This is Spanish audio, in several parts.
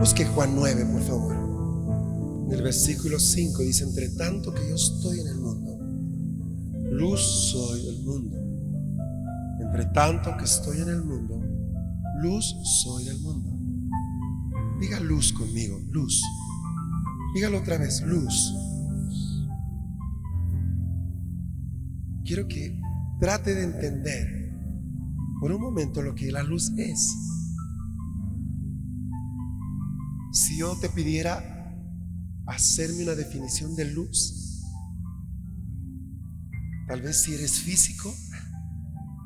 Busque Juan 9, por favor. En el versículo 5 dice, entre tanto que yo estoy en el mundo, luz soy del mundo. Entre tanto que estoy en el mundo, luz soy del mundo. Diga luz conmigo, luz. Dígalo otra vez, luz. Quiero que trate de entender por un momento lo que la luz es. Yo te pidiera hacerme una definición de luz, tal vez si eres físico,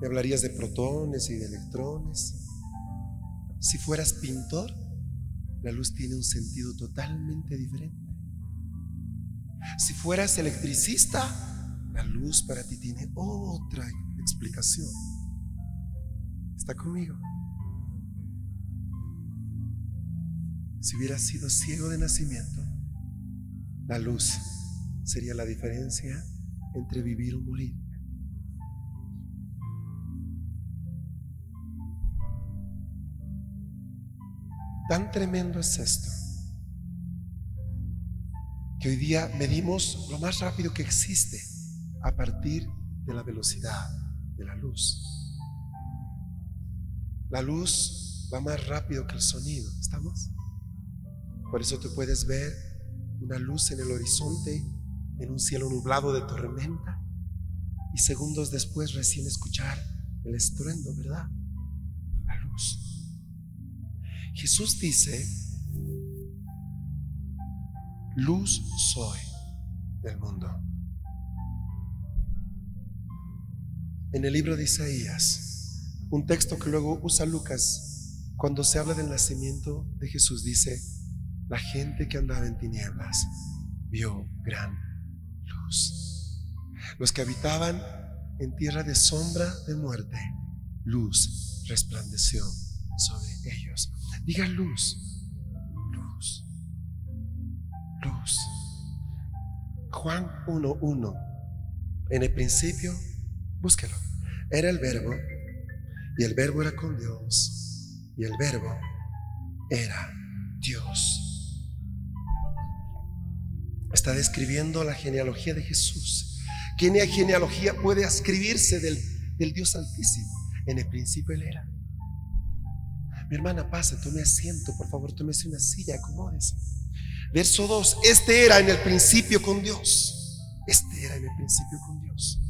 me hablarías de protones y de electrones. Si fueras pintor, la luz tiene un sentido totalmente diferente. Si fueras electricista, la luz para ti tiene otra explicación. ¿Está conmigo? Si hubieras sido ciego de nacimiento, la luz sería la diferencia entre vivir o morir. Tan tremendo es esto que hoy día medimos lo más rápido que existe a partir de la velocidad de la luz. La luz va más rápido que el sonido, ¿estamos? Por eso tú puedes ver una luz en el horizonte, en un cielo nublado de tormenta, y segundos después recién escuchar el estruendo, ¿verdad? La luz. Jesús dice, luz soy del mundo. En el libro de Isaías, un texto que luego usa Lucas, cuando se habla del nacimiento de Jesús, dice, la gente que andaba en tinieblas vio gran luz. Los que habitaban en tierra de sombra de muerte, luz resplandeció sobre ellos. Diga luz, luz, luz. Juan 1.1. En el principio, búsquelo. Era el verbo y el verbo era con Dios y el verbo era Dios. Está describiendo la genealogía de Jesús. ¿Qué genealogía puede escribirse del, del Dios Altísimo? En el principio Él era. Mi hermana, pase, tome asiento, por favor, tómese una silla, acomódese. Verso 2, este era en el principio con Dios. Este era en el principio con Dios.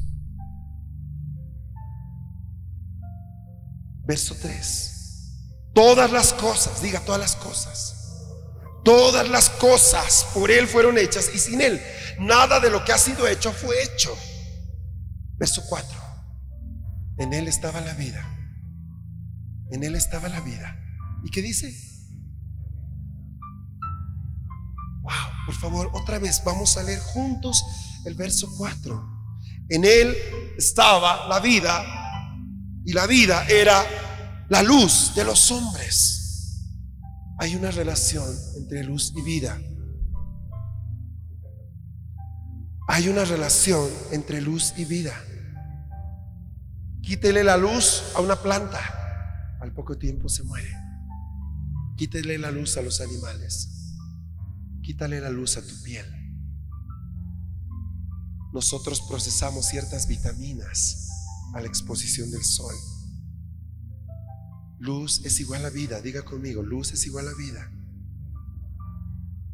Verso 3, todas las cosas, diga todas las cosas. Todas las cosas por Él fueron hechas y sin Él nada de lo que ha sido hecho fue hecho. Verso 4, en Él estaba la vida en Él estaba la vida. ¿Y qué dice? Wow, por favor, otra vez vamos a leer juntos el verso 4. En Él estaba la vida y la vida era la luz de los hombres. Hay una relación entre luz y vida. Hay una relación entre luz y vida. Quítele la luz a una planta al poco tiempo se muere. Quítale la luz a los animales. Quítale la luz a tu piel. Nosotros procesamos ciertas vitaminas a la exposición del sol. Luz es igual a vida. Diga conmigo, luz es igual a vida.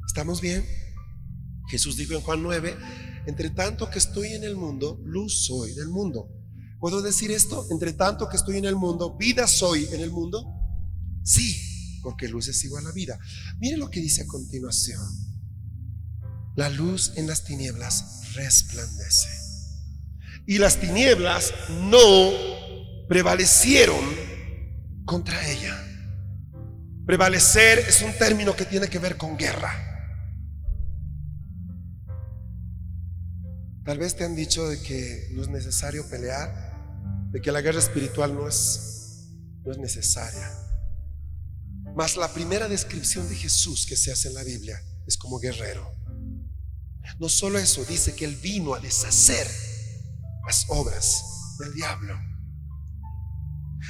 ¿Estamos bien? Jesús dijo en Juan 9, entre tanto que estoy en el mundo, luz soy del mundo. ¿Puedo decir esto? Entre tanto que estoy en el mundo, vida soy en el mundo. Sí, porque luz es igual a vida. Mire lo que dice a continuación. La luz en las tinieblas resplandece. Y las tinieblas no prevalecieron contra ella. Prevalecer es un término que tiene que ver con guerra. Tal vez te han dicho de que no es necesario pelear, de que la guerra espiritual no es, no es necesaria. Mas la primera descripción de Jesús que se hace en la Biblia es como guerrero. No solo eso, dice que él vino a deshacer las obras del diablo.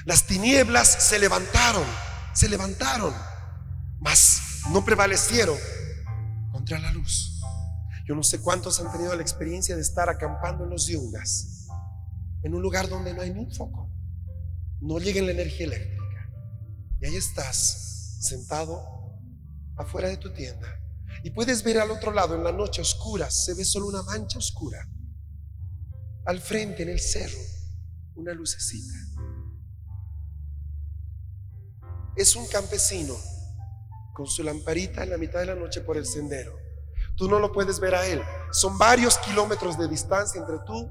Las tinieblas se levantaron, se levantaron, mas no prevalecieron contra la luz. Yo no sé cuántos han tenido la experiencia de estar acampando en los yungas, en un lugar donde no hay ni un foco, no llega la energía eléctrica. Y ahí estás, sentado afuera de tu tienda. Y puedes ver al otro lado, en la noche oscura, se ve solo una mancha oscura. Al frente, en el cerro, una lucecita. Es un campesino con su lamparita en la mitad de la noche por el sendero. Tú no lo puedes ver a él. Son varios kilómetros de distancia entre tú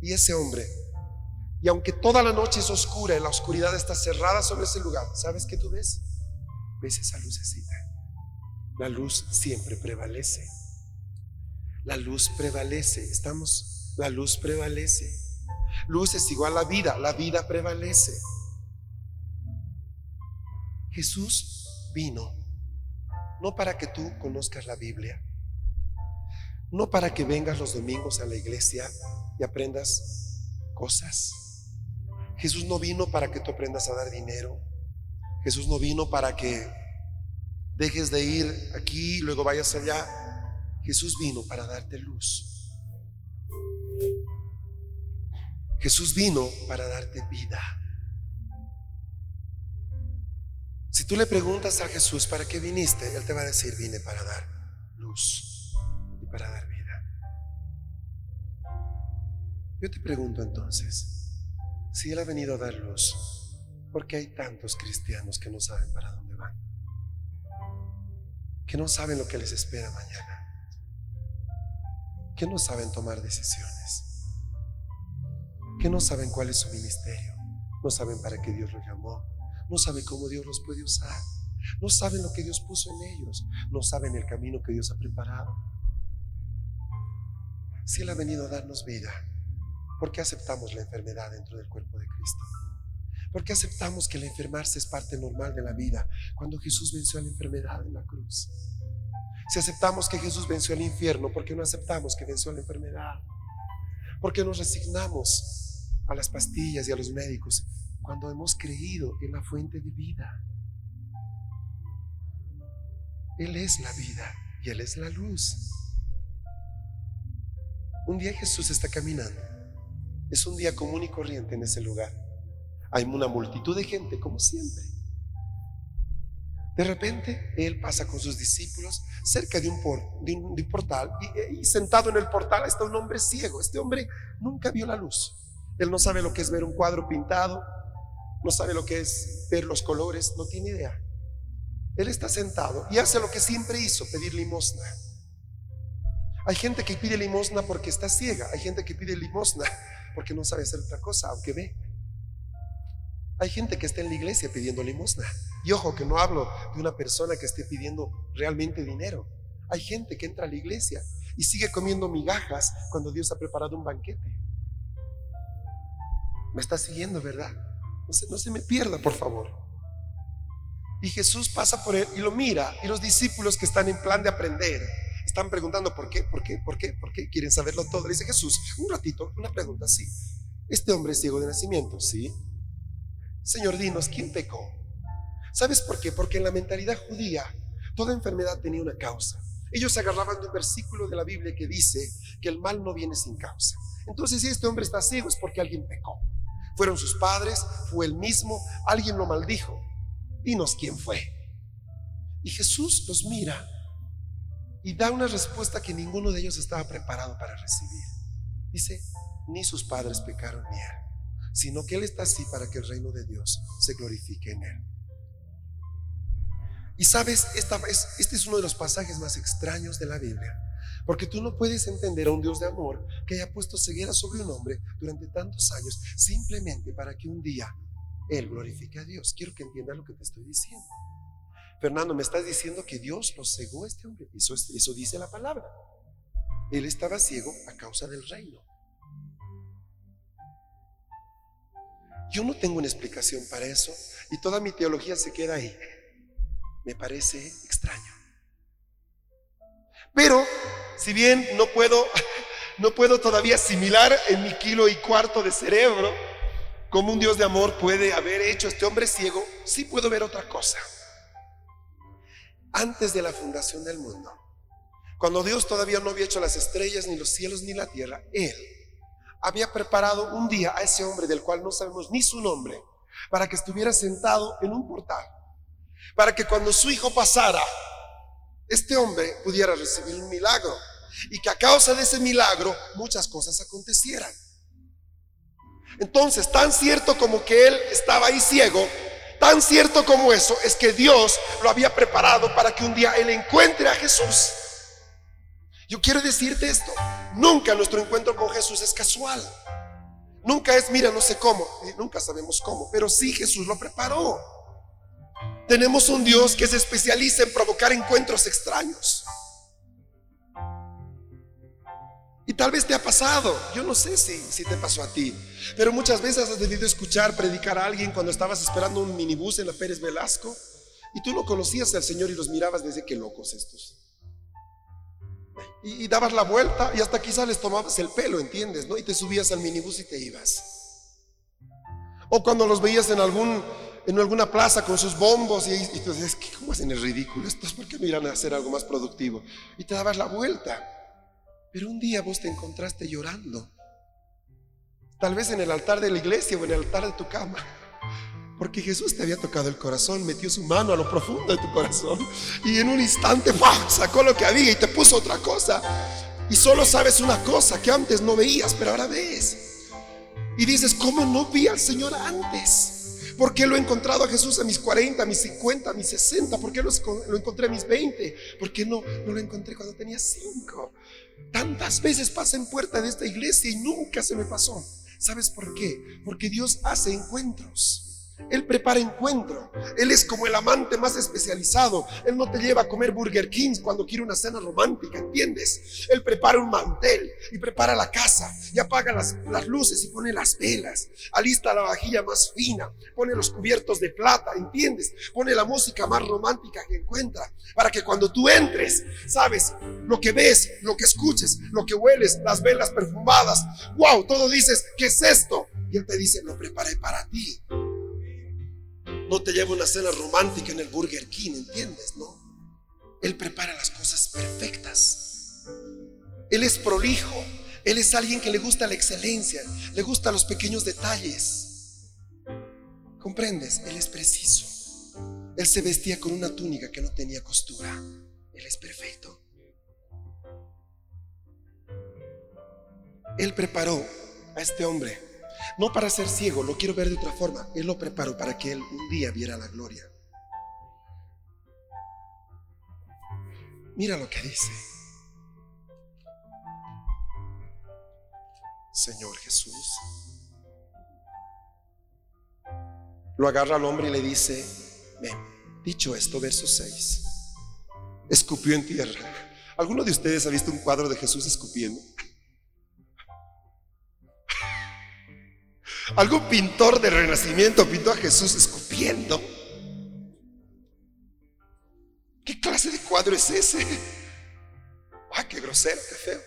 y ese hombre. Y aunque toda la noche es oscura y la oscuridad está cerrada sobre ese lugar, ¿sabes qué tú ves? Ves esa lucecita. La luz siempre prevalece. La luz prevalece. Estamos, la luz prevalece. Luz es igual a vida, la vida prevalece. Jesús vino no para que tú conozcas la Biblia, no para que vengas los domingos a la iglesia y aprendas cosas. Jesús no vino para que tú aprendas a dar dinero. Jesús no vino para que dejes de ir aquí y luego vayas allá. Jesús vino para darte luz. Jesús vino para darte vida. Tú le preguntas a Jesús, ¿para qué viniste? Él te va a decir, vine para dar luz y para dar vida. Yo te pregunto entonces, si Él ha venido a dar luz, ¿por qué hay tantos cristianos que no saben para dónde van? Que no saben lo que les espera mañana. Que no saben tomar decisiones. Que no saben cuál es su ministerio. No saben para qué Dios los llamó no saben cómo Dios los puede usar. No saben lo que Dios puso en ellos. No saben el camino que Dios ha preparado. Si Él ha venido a darnos vida, ¿por qué aceptamos la enfermedad dentro del cuerpo de Cristo? ¿Por qué aceptamos que el enfermarse es parte normal de la vida cuando Jesús venció a la enfermedad en la cruz? Si aceptamos que Jesús venció al infierno, ¿por qué no aceptamos que venció a la enfermedad? ¿Por qué nos resignamos a las pastillas y a los médicos cuando hemos creído en la fuente de vida. Él es la vida y Él es la luz. Un día Jesús está caminando. Es un día común y corriente en ese lugar. Hay una multitud de gente como siempre. De repente Él pasa con sus discípulos cerca de un, portal y, y sentado en el portal está un hombre ciego. Este hombre nunca vio la luz. Él no sabe lo que es ver un cuadro pintado, no sabe lo que es ver los colores, no tiene idea. Él está sentado y hace lo que siempre hizo, pedir limosna. Hay gente que pide limosna porque está ciega, hay gente que pide limosna porque no sabe hacer otra cosa, aunque ve. Hay gente que está en la iglesia pidiendo limosna. Y ojo, que no hablo de una persona que esté pidiendo realmente dinero. Hay gente que entra a la iglesia y sigue comiendo migajas cuando Dios ha preparado un banquete. Me está siguiendo, ¿verdad? No se, me pierda, por favor. Y Jesús pasa por él y lo mira. Y los discípulos que están en plan de aprender están preguntando por qué, por qué, por qué, por qué. Quieren saberlo todo. Le dice Jesús, un ratito, una pregunta, sí. Este hombre es ciego de nacimiento, sí. Señor, dinos, ¿quién pecó? ¿Sabes por qué? Porque en la mentalidad judía toda enfermedad tenía una causa. Ellos se agarraban de un versículo de la Biblia que dice que el mal no viene sin causa. Entonces, si este hombre está ciego es porque alguien pecó. ¿Fueron sus padres? ¿Fue el mismo? ¿Alguien lo maldijo? Dinos quién fue. Y Jesús los mira y da una respuesta que ninguno de ellos estaba preparado para recibir. Dice, ni sus padres pecaron ni él, sino que él está así para que el reino de Dios se glorifique en él. Y sabes, esta, este es uno de los pasajes más extraños de la Biblia. Porque tú no puedes entender a un Dios de amor que haya puesto ceguera sobre un hombre durante tantos años simplemente para que un día Él glorifica a Dios. Quiero que entiendas lo que te estoy diciendo. Fernando, me estás diciendo que Dios lo cegó a este hombre. Eso, eso dice la palabra. Él estaba ciego a causa del reino. Yo no tengo una explicación para eso y toda mi teología se queda ahí. Me parece extraño. Pero si bien no puedo no puedo todavía asimilar en mi kilo y cuarto de cerebro cómo un Dios de amor puede haber hecho a este hombre ciego, sí puedo ver otra cosa. Antes de la fundación del mundo, cuando Dios todavía no había hecho las estrellas, ni los cielos, ni la tierra, Él había preparado un día a ese hombre del cual no sabemos ni su nombre, para que estuviera sentado en un portal, para que cuando su hijo pasara, este hombre pudiera recibir un milagro y que a causa de ese milagro muchas cosas acontecieran. Entonces, tan cierto como que él estaba ahí ciego, tan cierto como eso es que Dios lo había preparado para que un día él encuentre a Jesús. Yo quiero decirte esto, nunca nuestro encuentro con Jesús es casual. Nunca es, mira, no sé cómo, nunca sabemos cómo, pero sí Jesús lo preparó. Tenemos un Dios que se especializa en provocar encuentros extraños. Y tal vez te ha pasado, yo no sé si, si te pasó a ti, pero muchas veces has debido escuchar predicar a alguien cuando estabas esperando un minibús en la Pérez Velasco y tú no conocías al Señor y los mirabas desde qué locos estos. Y, dabas la vuelta y hasta quizás les tomabas el pelo, ¿entiendes? ¿no? Y te subías al minibús y te ibas. O cuando los veías en algún en alguna plaza con sus bombos y, y tú dices, ¿cómo hacen el ridículo? Estos, ¿por qué no irán a hacer algo más productivo? Y te dabas la vuelta. Pero un día vos te encontraste llorando. Tal vez en el altar de la iglesia o en el altar de tu cama. Porque Jesús te había tocado el corazón, metió su mano a lo profundo de tu corazón y en un instante sacó lo que había y te puso otra cosa. Y solo sabes una cosa que antes no veías, pero ahora ves. Y dices, ¿cómo no vi al Señor antes? ¿Por qué lo he encontrado a Jesús a mis 40, a mis 50, a mis 60? ¿Por qué lo, encontré a mis 20? ¿Por qué no, no lo encontré cuando tenía 5? Tantas veces pasé en puerta de esta iglesia y nunca se me pasó. ¿Sabes por qué? Porque Dios hace encuentros. Él prepara encuentro. Él es como el amante más especializado. Él no te lleva a comer Burger King cuando quiere una cena romántica, ¿entiendes? Él prepara un mantel y prepara la casa y apaga las, luces y pone las velas. Alista la vajilla más fina, pone los cubiertos de plata, ¿entiendes? Pone la música más romántica que encuentra para que cuando tú entres, sabes, lo que ves, lo que escuches, lo que hueles, las velas perfumadas, wow, todo dices, ¿qué es esto? Y Él te dice, lo preparé para ti. No te lleva una cena romántica en el Burger King, ¿entiendes? No. Él prepara las cosas perfectas. Él es prolijo. Él es alguien que le gusta la excelencia, le gustan los pequeños detalles. ¿Comprendes? Él es preciso. Él se vestía con una túnica que no tenía costura. Él es perfecto. Él preparó a este hombre no para ser ciego, lo quiero ver de otra forma. Él lo preparó para que él un día viera la gloria. Mira lo que dice. Señor Jesús. Lo agarra al hombre y le dice, ven, dicho esto, verso 6, escupió en tierra. ¿Alguno de ustedes ha visto un cuadro de Jesús escupiendo? Algún pintor del Renacimiento pintó a Jesús escupiendo. ¿Qué clase de cuadro es ese? Ah, qué grosero, qué feo.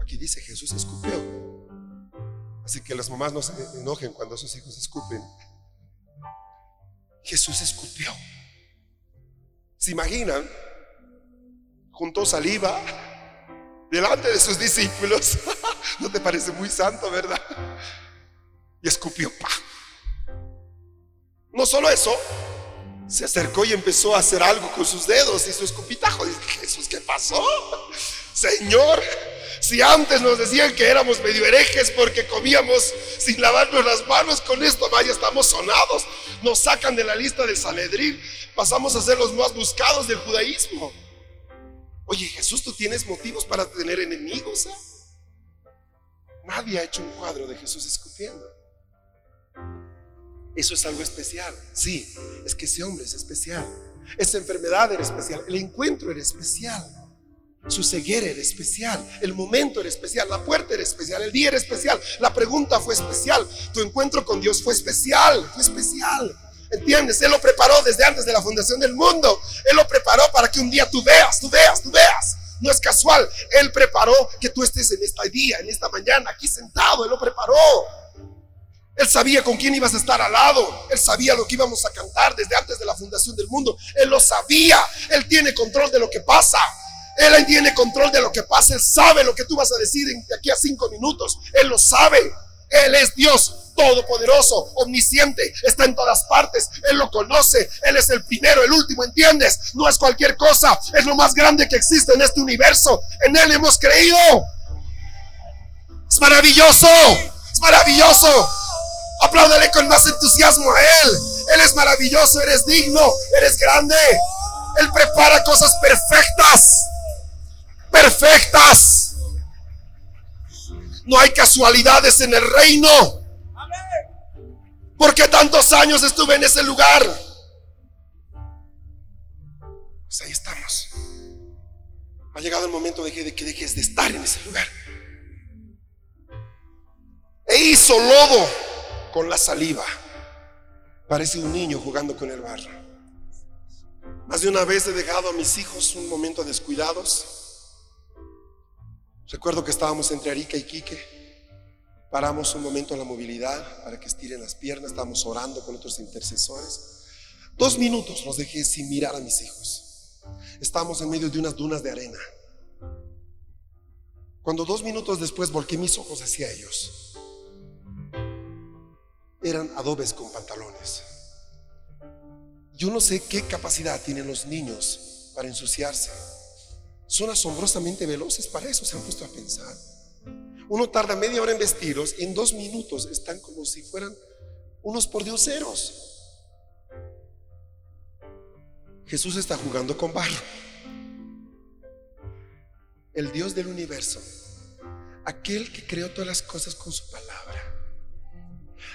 aquí dice Jesús escupió. Así que las mamás no se enojen cuando sus hijos escupen. Jesús escupió. ¿Se imaginan? Juntó saliva delante de sus discípulos. ¿No te parece muy santo, verdad? Y escupió. ¡pa! No solo eso, se acercó y empezó a hacer algo con sus dedos y su escupitajo. Dice, Jesús, ¿qué pasó? Señor, si antes nos decían que éramos medio herejes porque comíamos sin lavarnos las manos, con esto vaya, estamos sonados. Nos sacan de la lista del Sanedrín, pasamos a ser los más buscados del judaísmo. Oye, Jesús, tú tienes motivos para tener enemigos. ¿eh? Nadie ha hecho un cuadro de Jesús escupiendo. Eso es algo especial. Sí, es que ese hombre es especial. Esa enfermedad era especial. El encuentro era especial. Su ceguera era especial. El momento era especial. La puerta era especial. El día era especial. La pregunta fue especial. Tu encuentro con Dios fue especial. Fue especial. ¿Entiendes? Él lo preparó desde antes de la fundación del mundo. Él lo preparó para que un día tú veas, tú veas, tú veas. No es casual. Él preparó que tú estés en este día, en esta mañana, aquí sentado. Él lo preparó. Él sabía con quién ibas a estar al lado. Él sabía lo que íbamos a cantar desde antes de la fundación del mundo. Él lo sabía. Él tiene control de lo que pasa. Él tiene control de lo que pasa. Él sabe lo que tú vas a decir de aquí a cinco minutos. Él lo sabe. Él es Dios todopoderoso, omnisciente, está en todas partes. Él lo conoce. Él es el primero, el último, ¿entiendes? No es cualquier cosa. Es lo más grande que existe en este universo. En Él hemos creído. Es maravilloso. Es maravilloso. Apláudale con más entusiasmo a Él. Él es maravilloso, eres digno, eres grande. Él prepara cosas perfectas. Perfectas. No hay casualidades en el reino. Porque tantos años estuve en ese lugar. Pues ahí estamos. Ha llegado el momento de que, dejes de estar en ese lugar. E hizo lodo con la saliva. Parece un niño jugando con el barro. Más de una vez he dejado a mis hijos un momento descuidados. Recuerdo que estábamos entre Arica y Quique. Paramos un momento la movilidad para que estiren las piernas. Estábamos orando con otros intercesores. Dos minutos los dejé sin mirar a mis hijos. Estábamos en medio de unas dunas de arena. Cuando dos minutos después volqué mis ojos hacia ellos, eran adobes con pantalones. Yo no sé qué capacidad tienen los niños para ensuciarse. Son asombrosamente veloces para eso, se han puesto a pensar. Uno tarda media hora en vestirlos y en dos minutos están como si fueran unos pordioseros. Jesús está jugando con barro. El Dios del universo, aquel que creó todas las cosas con su palabra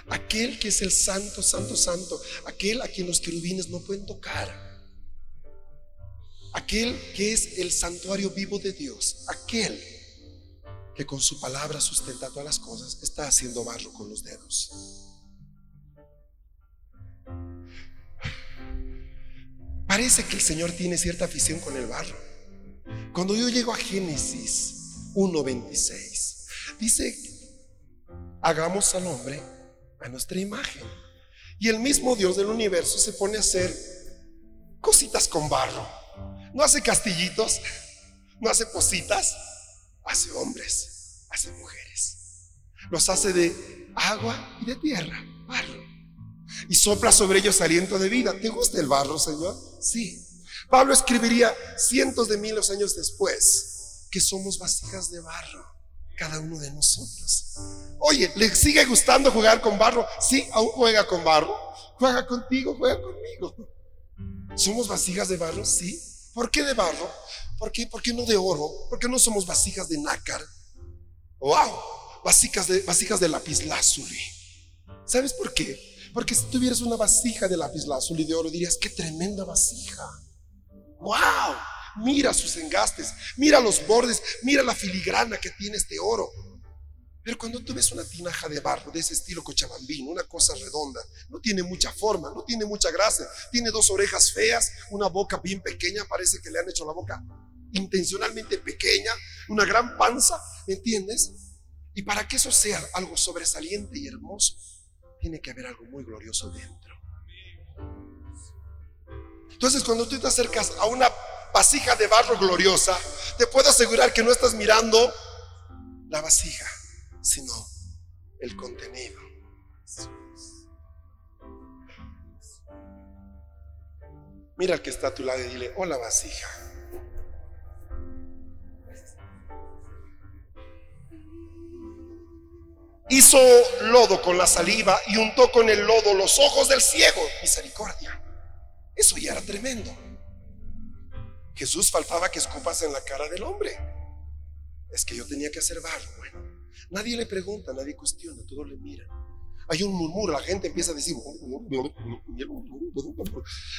Aquel que es el santo, santo, santo. Aquel a quien los querubines no pueden tocar. Aquel que es el santuario vivo de Dios. Aquel que con su palabra sustenta todas las cosas. Está haciendo barro con los dedos. Parece que el Señor tiene cierta afición con el barro. Cuando yo llego a Génesis 1.26, dice, hagamos al hombre a nuestra imagen. Y el mismo Dios del universo se pone a hacer cositas con barro. No hace castillitos, no hace positas, hace hombres, hace mujeres. Los hace de agua y de tierra, barro. Y sopla sobre ellos aliento de vida. ¿Te gusta el barro, Señor? Sí. Pablo escribiría cientos de miles años después que somos vasijas de barro cada uno de nosotros. Oye, ¿le sigue gustando jugar con barro? Sí, aún juega con barro. Juega contigo, juega conmigo. ¿Somos vasijas de barro? Sí. ¿Por qué de barro? ¿Por qué, ¿Por qué no de oro? ¿Por qué no somos vasijas de nácar? ¡Wow! Vasijas de, vasijas de lapislázuli. ¿Sabes por qué? Porque si tuvieras una vasija de lapislázuli de oro, dirías, qué tremenda vasija. ¡Wow! Mira sus engastes, mira los bordes, mira la filigrana que tiene este oro. Pero cuando tú ves una tinaja de barro de ese estilo cochabambino, una cosa redonda, no tiene mucha forma, no tiene mucha gracia, tiene dos orejas feas, una boca bien pequeña, parece que le han hecho la boca intencionalmente pequeña, una gran panza, ¿me entiendes? Y para que eso sea algo sobresaliente y hermoso, tiene que haber algo muy glorioso dentro. Entonces, cuando tú te acercas a una vasija de barro gloriosa, te puedo asegurar que no estás mirando la vasija, sino el contenido. Mira al que está a tu lado y dile, hola vasija. Hizo lodo con la saliva y untó con el lodo los ojos del ciego. Misericordia. Eso ya era tremendo. Jesús faltaba que escupas en la cara del hombre. Es que yo tenía que hacer barro. Bueno, nadie le pregunta, nadie cuestiona, todos le miran. Hay un murmuro, la gente empieza a decir,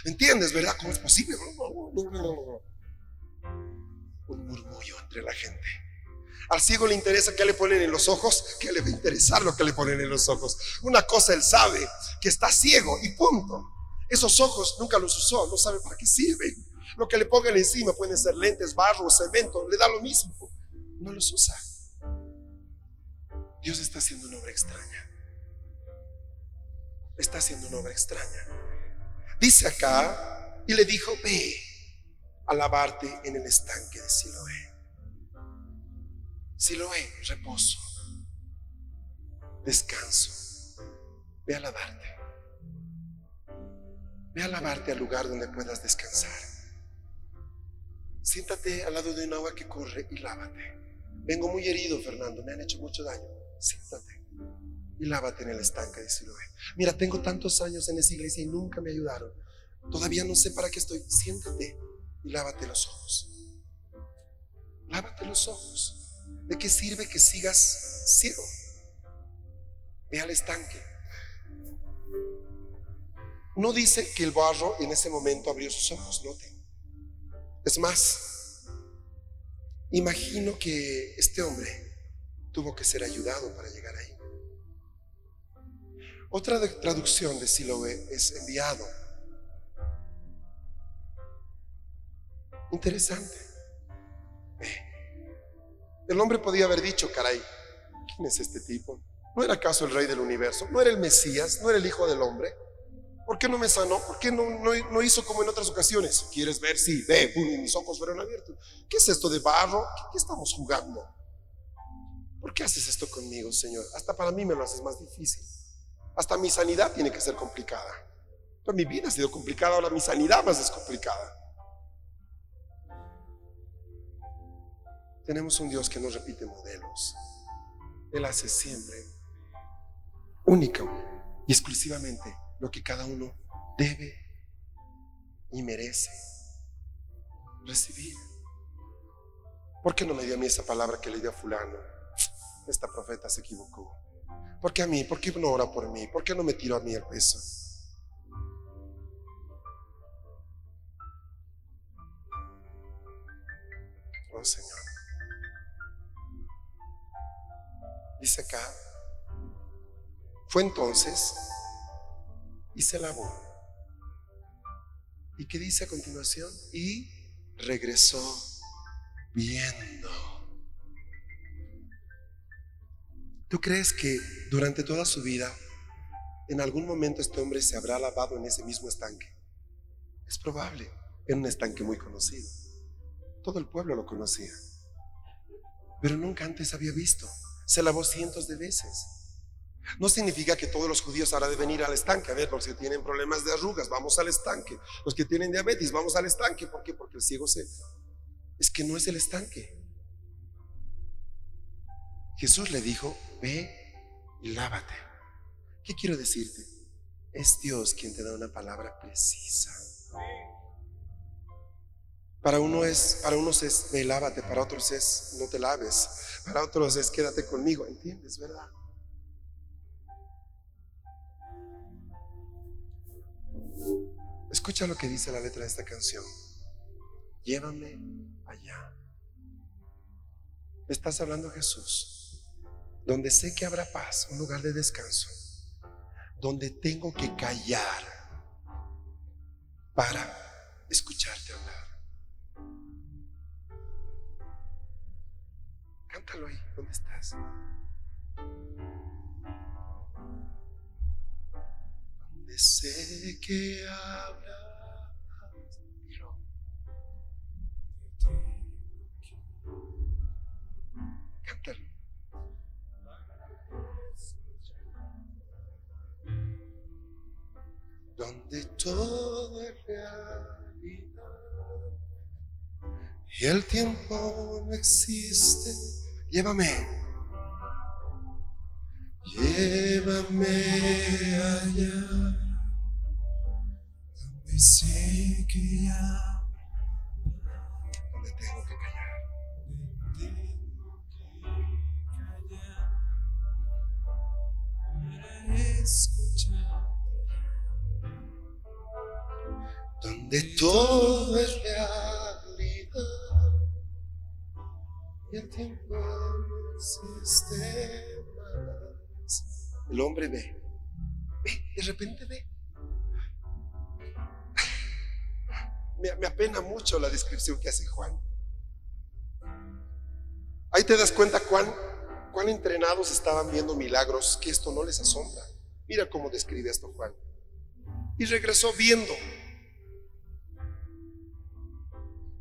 ¿entiendes, verdad? ¿Cómo es posible? Un murmullo entre la gente. Al ciego le interesa qué le ponen en los ojos, que le va a interesar lo que le ponen en los ojos. Una cosa él sabe, que está ciego y punto. Esos ojos nunca los usó, no sabe para qué sirven. Lo que le pongan encima pueden ser lentes, barro, cemento, le da lo mismo. No los usa. Dios está haciendo una obra extraña. Está haciendo una obra extraña. Dice acá, y le dijo, ve a lavarte en el estanque de Siloé. Siloé, reposo, descanso. Ve a lavarte. Ve a lavarte al lugar donde puedas descansar. Siéntate al lado de un agua que corre y lávate. Vengo muy herido, Fernando, me han hecho mucho daño. Siéntate y lávate en el estanque de Siloé. Mira, tengo tantos años en esa iglesia y nunca me ayudaron. Todavía no sé para qué estoy. Siéntate y lávate los ojos. Lávate los ojos. ¿De qué sirve que sigas ciego? Ve al estanque no dice que el barro en ese momento abrió sus ojos, noten. Es más, imagino que este hombre tuvo que ser ayudado para llegar ahí. Otra traducción de Siloé es enviado. Interesante. El hombre podía haber dicho, caray, ¿quién es este tipo? ¿No era acaso el rey del universo? ¿No era el Mesías? ¿No era el hijo del hombre? ¿Por qué no me sanó? ¿Por qué no, no, hizo como en otras ocasiones? ¿Quieres ver? Sí, ve, mis ojos fueron abiertos. ¿Qué es esto de barro? ¿Qué, estamos jugando? ¿Por qué haces esto conmigo, Señor? Hasta para mí me lo haces más difícil. Hasta mi sanidad tiene que ser complicada. Pero mi vida ha sido complicada, ahora mi sanidad más es complicada. Tenemos un Dios que no repite modelos. Él hace siempre único y exclusivamente lo que cada uno debe y merece recibir. ¿Por qué no me dio a mí esa palabra que le dio a fulano? Esta profeta se equivocó. ¿Por qué a mí? ¿Por qué no ora por mí? ¿Por qué no me tiró a mí el peso? Oh Señor. Dice acá, fue entonces y se lavó. ¿Y qué dice a continuación? Y regresó viendo. ¿Tú crees que durante toda su vida, en algún momento este hombre se habrá lavado en ese mismo estanque? Es probable, en un estanque muy conocido. Todo el pueblo lo conocía, pero nunca antes había visto. Se lavó cientos de veces. No significa que todos los judíos ahora deben ir al estanque. A ver, los que tienen problemas de arrugas, vamos al estanque. Los que tienen diabetes, vamos al estanque. ¿Por qué? Porque el ciego se... Es que no es el estanque. Jesús le dijo, ve y lávate. ¿Qué quiero decirte? Es Dios quien te da una palabra precisa. Para uno es, para unos es ve, lávate, para otros es no te laves, para otros es quédate conmigo, ¿entiendes, verdad? Escucha lo que dice la letra de esta canción. Llévame allá. estás hablando Jesús, donde sé que habrá paz, un lugar de descanso, donde tengo que callar para escucharte hablar. Cántalo ahí, ¿dónde estás? Sé que. Cántalo. Donde todo es realidad y el tiempo no existe, llévame. Llévame allá descripción que hace Juan. Ahí te das cuenta cuán, cuán entrenados estaban viendo milagros, que esto no les asombra. Mira cómo describe esto Juan. Y regresó viendo.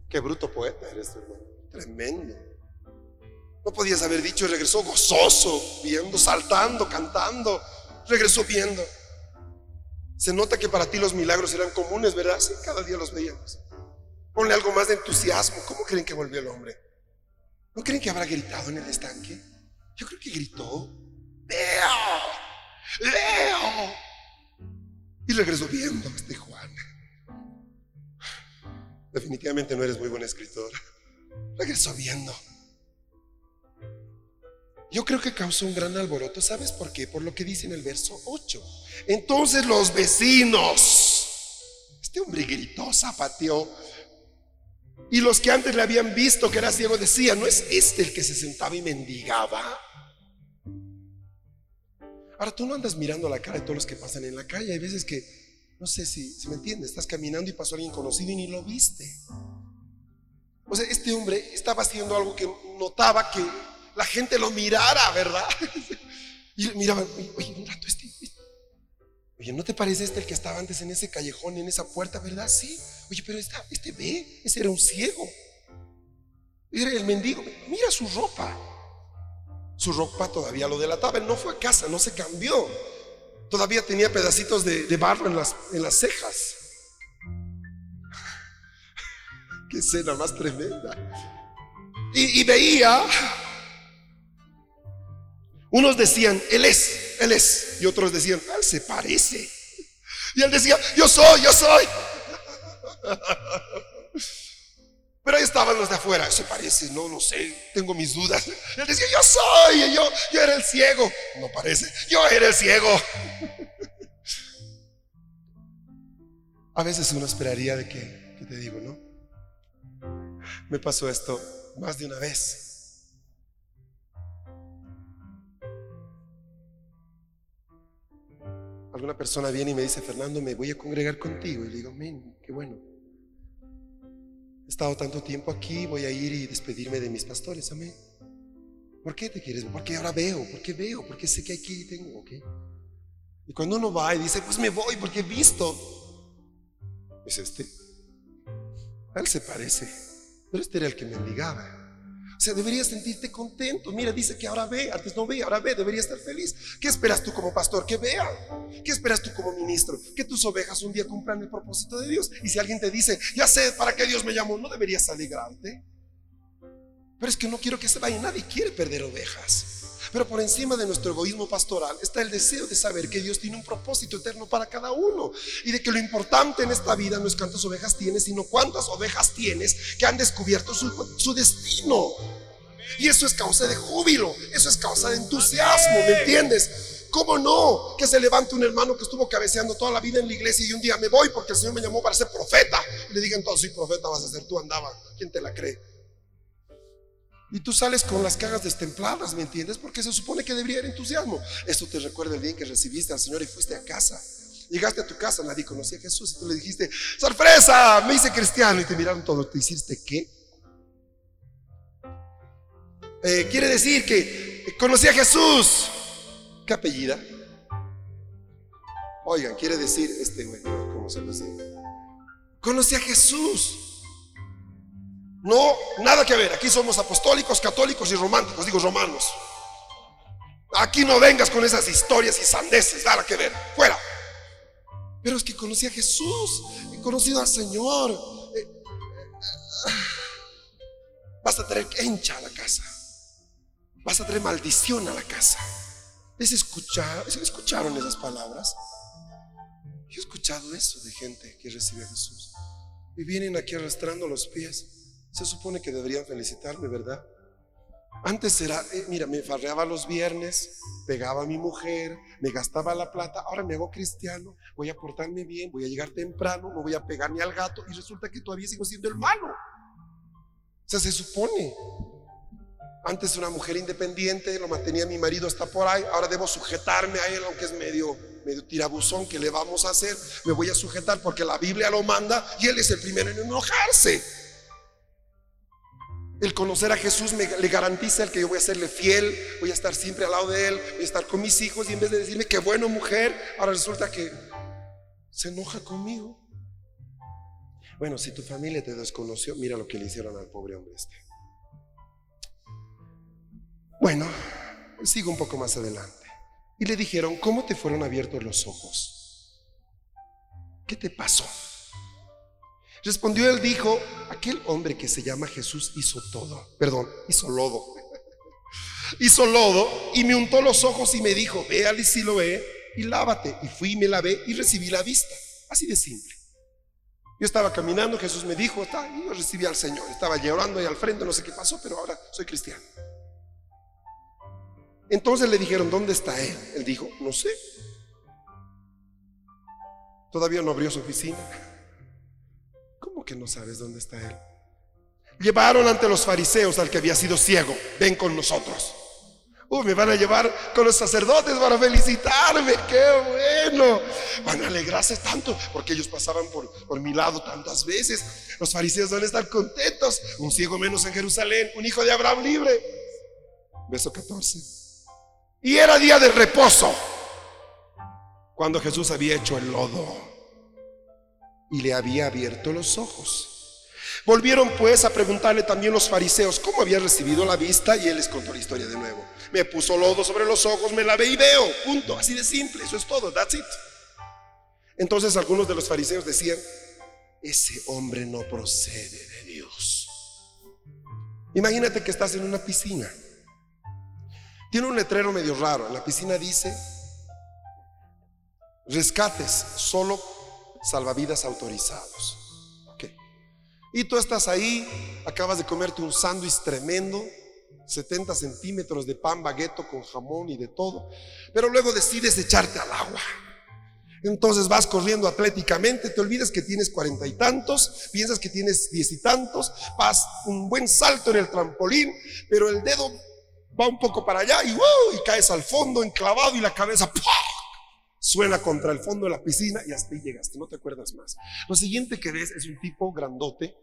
Qué bruto poeta eres, hermano. Tremendo. No podías haber dicho, regresó gozoso, viendo, saltando, cantando. Regresó viendo. Se nota que para ti los milagros eran comunes, ¿verdad? Sí, cada día los veíamos. Ponle algo más de entusiasmo. ¿Cómo creen que volvió el hombre? ¿No creen que habrá gritado en el estanque? Yo creo que gritó, Leo, Leo. Y regresó viendo este Juan. Definitivamente no eres muy buen escritor. Regresó viendo. Yo creo que causó un gran alboroto. ¿Sabes por qué? Por lo que dice en el verso 8. Entonces los vecinos, este hombre gritó, zapateó, y los que antes le habían visto que era ciego decían, ¿no es este el que se sentaba y mendigaba? Ahora tú no andas mirando la cara de todos los que pasan en la calle. Hay veces que, no sé si, me entiendes, estás caminando y pasó alguien conocido y ni lo viste. O sea, este hombre estaba haciendo algo que notaba que la gente lo mirara, ¿verdad? Y miraban, oye, Oye, ¿no te parece este el que estaba antes en ese callejón, en esa puerta, verdad? Sí. Oye, pero este ve, ese era un ciego. Era el mendigo. Mira su ropa. Su ropa todavía lo delataba. Él no fue a casa, no se cambió. Todavía tenía pedacitos de, barro en las, cejas. Qué escena más tremenda. Y, y veía. Unos decían, Él es, Y otros decían, Él se parece. Y él decía, yo soy, yo soy. Pero ahí estaban los de afuera, se parece, no, no sé, tengo mis dudas. Él decía, yo soy, yo, yo era el ciego. No parece, yo era el ciego. A veces uno esperaría de que, que te digo, ¿no? Me pasó esto más de una vez. Alguna persona viene y me dice, Fernando, me voy a congregar contigo. Y le digo, amén, qué bueno. He estado tanto tiempo aquí, voy a ir y despedirme de mis pastores, amén. ¿Por qué te quieres? Porque ahora veo, porque veo, porque sé que aquí tengo, ¿ok? Y cuando uno va y dice, pues me voy porque he visto, es este. A él se parece, pero este era el que mendigaba. Sea, deberías sentirte contento. Mira, dice que ahora ve, antes no ve, ahora ve, debería estar feliz. ¿Qué esperas tú como pastor? Que vea. ¿Qué esperas tú como ministro? Que tus ovejas un día cumplan el propósito de Dios. Y si alguien te dice, ya sé para qué Dios me llamó, no deberías alegrarte. Pero es que no quiero que se vaya, nadie quiere perder ovejas. Pero por encima de nuestro egoísmo pastoral está el deseo de saber que Dios tiene un propósito eterno para cada uno. Y de que lo importante en esta vida no es cuántas ovejas tienes, sino cuántas ovejas tienes que han descubierto su, destino. Y eso es causa de júbilo, eso es causa de entusiasmo, ¿me entiendes? ¿Cómo no? Que se levante un hermano que estuvo cabeceando toda la vida en la iglesia y un día me voy porque el Señor me llamó para ser profeta. Le digan, entonces, soy profeta, vas a ser tú, andaba. ¿Quién te la cree? Y tú sales con las cagas destempladas, ¿me entiendes? Porque se supone que debería haber entusiasmo. Esto te recuerda el día que recibiste al Señor y fuiste a casa. Llegaste a tu casa, nadie conocía a Jesús y tú le dijiste, sorpresa, me hice cristiano y te miraron todo. ¿Te hiciste qué? Eh, quiere decir que conocí a Jesús. ¿Qué apellida? Oigan, quiere decir, este güey, ¿cómo se dice? Conocí a Jesús. No, nada que ver. Aquí somos apostólicos, católicos y románticos, digo romanos. Aquí no vengas con esas historias y sandeces, nada que ver. Fuera. Pero es que conocí a Jesús, he conocido al Señor. Eh, vas a traer encha a la casa. Vas a traer maldición a la casa. ¿Es escuchar, ¿Escucharon esas palabras? Yo he escuchado eso de gente que recibe a Jesús. Y vienen aquí arrastrando los pies. Se supone que deberían felicitarme, ¿verdad? Antes era, eh, mira, me farreaba los viernes, pegaba a mi mujer, me gastaba la plata, ahora me hago cristiano, voy a portarme bien, voy a llegar temprano, no voy a pegar ni al gato y resulta que todavía sigo siendo el malo. O sea, se supone. Antes una mujer independiente, lo mantenía mi marido hasta por ahí, ahora debo sujetarme a él, aunque es medio, medio tirabuzón, que le vamos a hacer? Me voy a sujetar porque la Biblia lo manda y él es el primero en enojarse. El conocer a Jesús me, le garantiza el que yo voy a serle fiel, voy a estar siempre al lado de Él, voy a estar con mis hijos y en vez de decirme que bueno mujer, ahora resulta que se enoja conmigo. Bueno, si tu familia te desconoció, mira lo que le hicieron al pobre hombre este. Bueno, sigo un poco más adelante. Y le dijeron, ¿cómo te fueron abiertos los ojos? ¿Qué te pasó? Respondió él, dijo, aquel hombre que se llama Jesús hizo todo, perdón, hizo lodo. hizo lodo y me untó los ojos y me dijo, ve al ve y lávate. Y fui y me lavé y recibí la vista. Así de simple. Yo estaba caminando, Jesús me dijo, está, y yo recibí al Señor. Estaba llorando ahí al frente, no sé qué pasó, pero ahora soy cristiano. Entonces le dijeron, ¿dónde está él? Él dijo, no sé. Todavía no abrió su oficina que no sabes dónde está él? Llevaron ante los fariseos al que había sido ciego. Ven con nosotros. Uh, me van a llevar con los sacerdotes para felicitarme. Qué bueno. Van a alegrarse tanto porque ellos pasaban por, por mi lado tantas veces. Los fariseos van a estar contentos. Un ciego menos en Jerusalén. Un hijo de Abraham libre. Verso 14. Y era día de reposo cuando Jesús había hecho el lodo y le había abierto los ojos. Volvieron pues a preguntarle también los fariseos cómo había recibido la vista y él les contó la historia de nuevo. Me puso lodo sobre los ojos, me lavé y veo. Punto. Así de simple. Eso es todo. That's it. Entonces algunos de los fariseos decían, ese hombre no procede de Dios. Imagínate que estás en una piscina. Tiene un letrero medio raro. En la piscina dice, rescates solo salvavidas autorizados. Y tú estás ahí, acabas de comerte un sándwich tremendo, 70 centímetros de pan bagueto con jamón y de todo, pero luego decides echarte al agua. Entonces vas corriendo atléticamente, te olvidas que tienes cuarenta y tantos, piensas que tienes diez y tantos, vas un buen salto en el trampolín, pero el dedo va un poco para allá y, y caes al fondo enclavado y la cabeza suena contra el fondo de la piscina y hasta ahí llegaste, no te acuerdas más. Lo siguiente que ves es un tipo grandote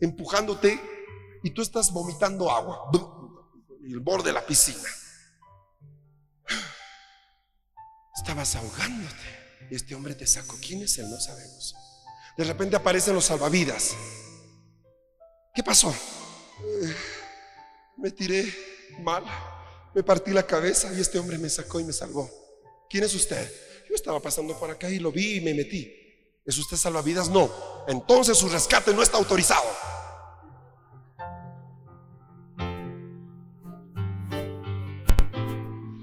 empujándote y tú estás vomitando agua, el borde de la piscina. Estabas ahogándote y este hombre te sacó. ¿Quién es él? No sabemos. De repente aparecen los salvavidas. ¿Qué pasó? Eh, me tiré mal, me partí la cabeza y este hombre me sacó y me salvó. ¿Quién es usted? Yo estaba pasando por acá y lo vi y me metí. ¿Es usted salvavidas? No. Entonces su rescate no está autorizado.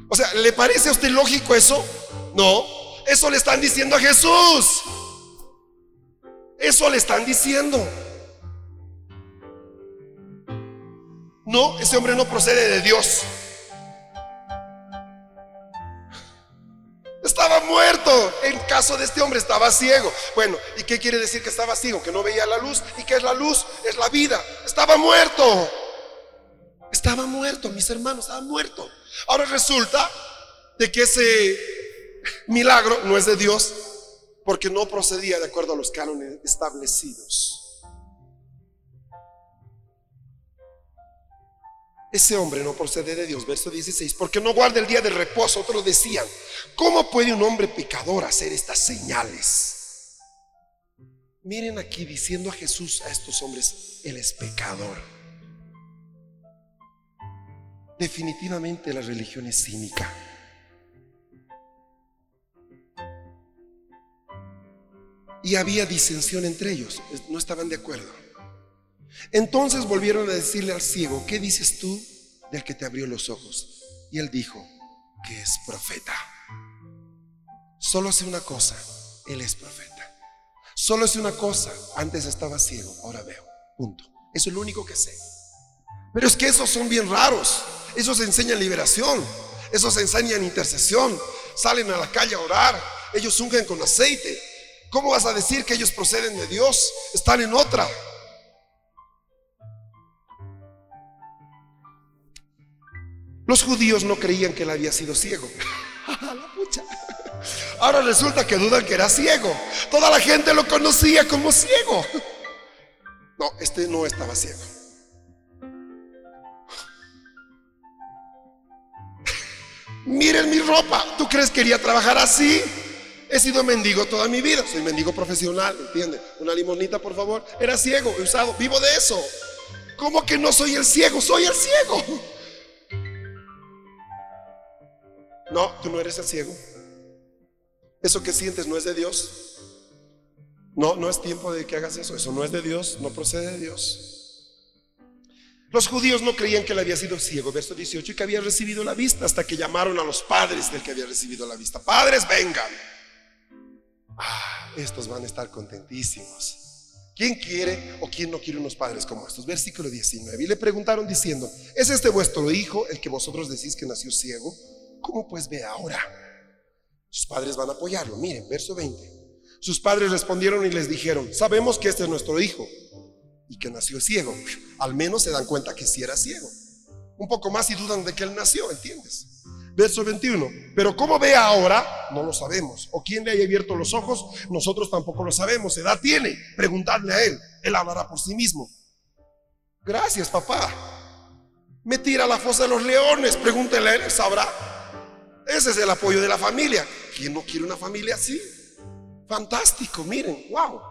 O sea, ¿le parece a usted lógico eso? No. Eso le están diciendo a Jesús. Eso le están diciendo. No, ese hombre no procede de Dios. Muerto. En caso de este hombre estaba ciego. Bueno, ¿y qué quiere decir que estaba ciego? Que no veía la luz. ¿Y qué es la luz? Es la vida. Estaba muerto. Estaba muerto, mis hermanos, estaba muerto. Ahora resulta de que ese milagro no es de Dios porque no procedía de acuerdo a los cánones establecidos. Ese hombre no procede de Dios, verso 16, porque no guarda el día del reposo. Otros decían, ¿cómo puede un hombre pecador hacer estas señales? Miren aquí diciendo a Jesús a estos hombres, Él es pecador. Definitivamente la religión es cínica. Y había disensión entre ellos, no estaban de acuerdo. Entonces volvieron a decirle al ciego, ¿qué dices tú del que te abrió los ojos? Y él dijo, que es profeta. Solo hace una cosa, él es profeta. Solo hace una cosa, antes estaba ciego, ahora veo. Punto. Eso es lo único que sé. Pero es que esos son bien raros. Esos enseñan liberación. Esos enseñan intercesión. Salen a la calle a orar. Ellos ungen con aceite. ¿Cómo vas a decir que ellos proceden de Dios? Están en otra. Los judíos no creían que él había sido ciego. Ahora resulta que dudan que era ciego. Toda la gente lo conocía como ciego. No, este no estaba ciego. Miren mi ropa. ¿Tú crees que quería trabajar así? He sido mendigo toda mi vida. Soy mendigo profesional, ¿entiendes? Una limonita, por favor. Era ciego, he usado, vivo de eso. ¿Cómo que no soy el ciego? Soy el ciego. No, tú no eres el ciego. Eso que sientes no es de Dios. No, no es tiempo de que hagas eso. Eso no es de Dios, no procede de Dios. Los judíos no creían que él había sido ciego, verso 18, y que había recibido la vista hasta que llamaron a los padres del que había recibido la vista. Padres, vengan. Ah, estos van a estar contentísimos. ¿Quién quiere o quién no quiere unos padres como estos? Versículo 19. Y le preguntaron diciendo, ¿es este vuestro hijo el que vosotros decís que nació ciego? ¿Cómo pues ve ahora? Sus padres van a apoyarlo. Miren, verso 20. Sus padres respondieron y les dijeron, sabemos que este es nuestro hijo y que nació ciego. Al menos se dan cuenta que sí era ciego. Un poco más y dudan de que él nació, ¿entiendes? Verso 21. Pero cómo ve ahora, no lo sabemos. O quién le haya abierto los ojos, nosotros tampoco lo sabemos. Edad tiene, preguntarle a él. Él hablará por sí mismo. Gracias, papá. Me tira a la fosa de los leones, pregúntele a él, sabrá. Ese es el apoyo de la familia. ¿Quién no quiere una familia así? Fantástico, miren, wow.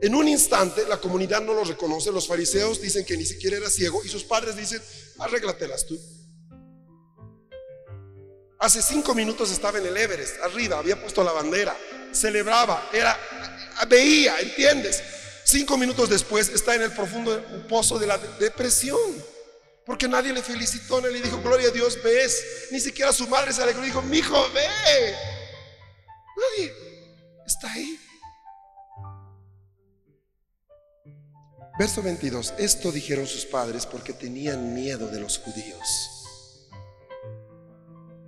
En un instante la comunidad no lo reconoce, los fariseos dicen que ni siquiera era ciego y sus padres dicen, arréglatelas tú. Hace cinco minutos estaba en el Everest, arriba, había puesto la bandera, celebraba, era, veía, ¿entiendes? Cinco minutos después está en el profundo pozo de la depresión. Porque nadie le felicitó, ni le dijo, gloria a Dios, ves. Ni siquiera su madre se alegró y dijo, mi hijo, ve. Nadie está ahí. Verso 22. Esto dijeron sus padres porque tenían miedo de los judíos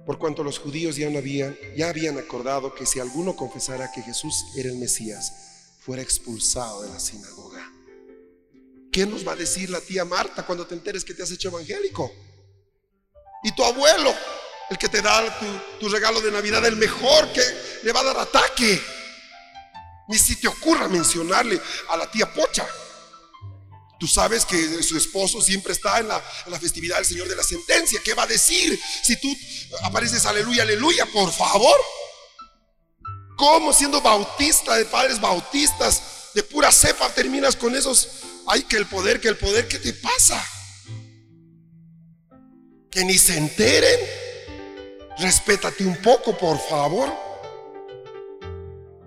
por cuanto los judíos ya no habían, ya habían acordado que si alguno confesara que Jesús era el Mesías, fuera expulsado de la sinagoga. ¿Qué nos va a decir la tía Marta cuando te enteres que te has hecho evangélico? Y tu abuelo, el que te da tu, regalo de Navidad, el mejor que le va a dar ataque. Ni si te ocurra mencionarle a la tía Pocha. Tú sabes que su esposo siempre está en la, festividad del Señor de la sentencia. ¿Qué va a decir si tú apareces aleluya, aleluya? Por favor. ¿Cómo siendo bautista de padres bautistas de pura cepa terminas con esos? Ay, que el poder, que el poder, ¿qué te pasa? Que ni se enteren. Respétate un poco, por favor.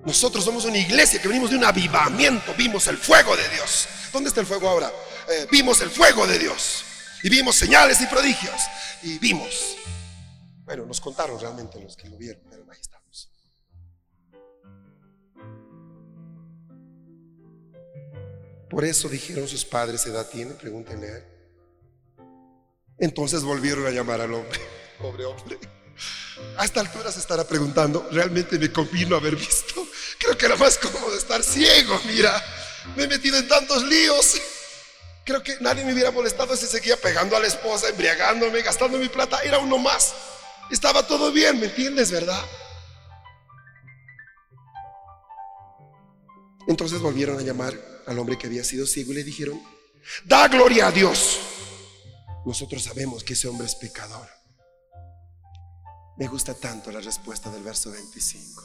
Nosotros somos una iglesia que venimos de un avivamiento, vimos el fuego de Dios. ¿Dónde está el fuego ahora? Eh, vimos el fuego de Dios. Y vimos señales y prodigios. Y vimos. Bueno, nos contaron realmente los que lo vieron, pero ahí estamos. Por eso dijeron sus padres, ¿edad tiene? Pregúntenle. Entonces volvieron a llamar al hombre. Pobre hombre. A esta altura se estará preguntando, ¿realmente me convino haber visto? Creo que era más cómodo estar ciego, mira. Me he metido en tantos líos. Creo que nadie me hubiera molestado si seguía pegando a la esposa, embriagándome, gastando mi plata. Era uno más. Estaba todo bien, ¿me entiendes, verdad? Entonces volvieron a llamar al hombre que había sido ciego y le dijeron, da gloria a Dios. Nosotros sabemos que ese hombre es pecador. Me gusta tanto la respuesta del verso 25.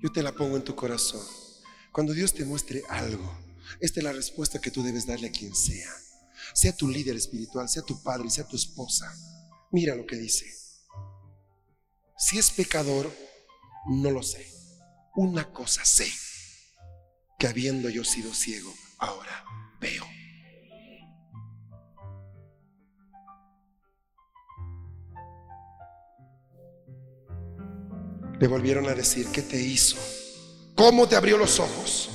Yo te la pongo en tu corazón. Cuando Dios te muestre algo, esta es la respuesta que tú debes darle a quien sea. Sea tu líder espiritual, sea tu padre, sea tu esposa. Mira lo que dice. Si es pecador, no lo sé. Una cosa sé, que habiendo yo sido ciego, ahora veo. Le volvieron a decir, ¿qué te hizo? ¿Cómo te abrió los ojos?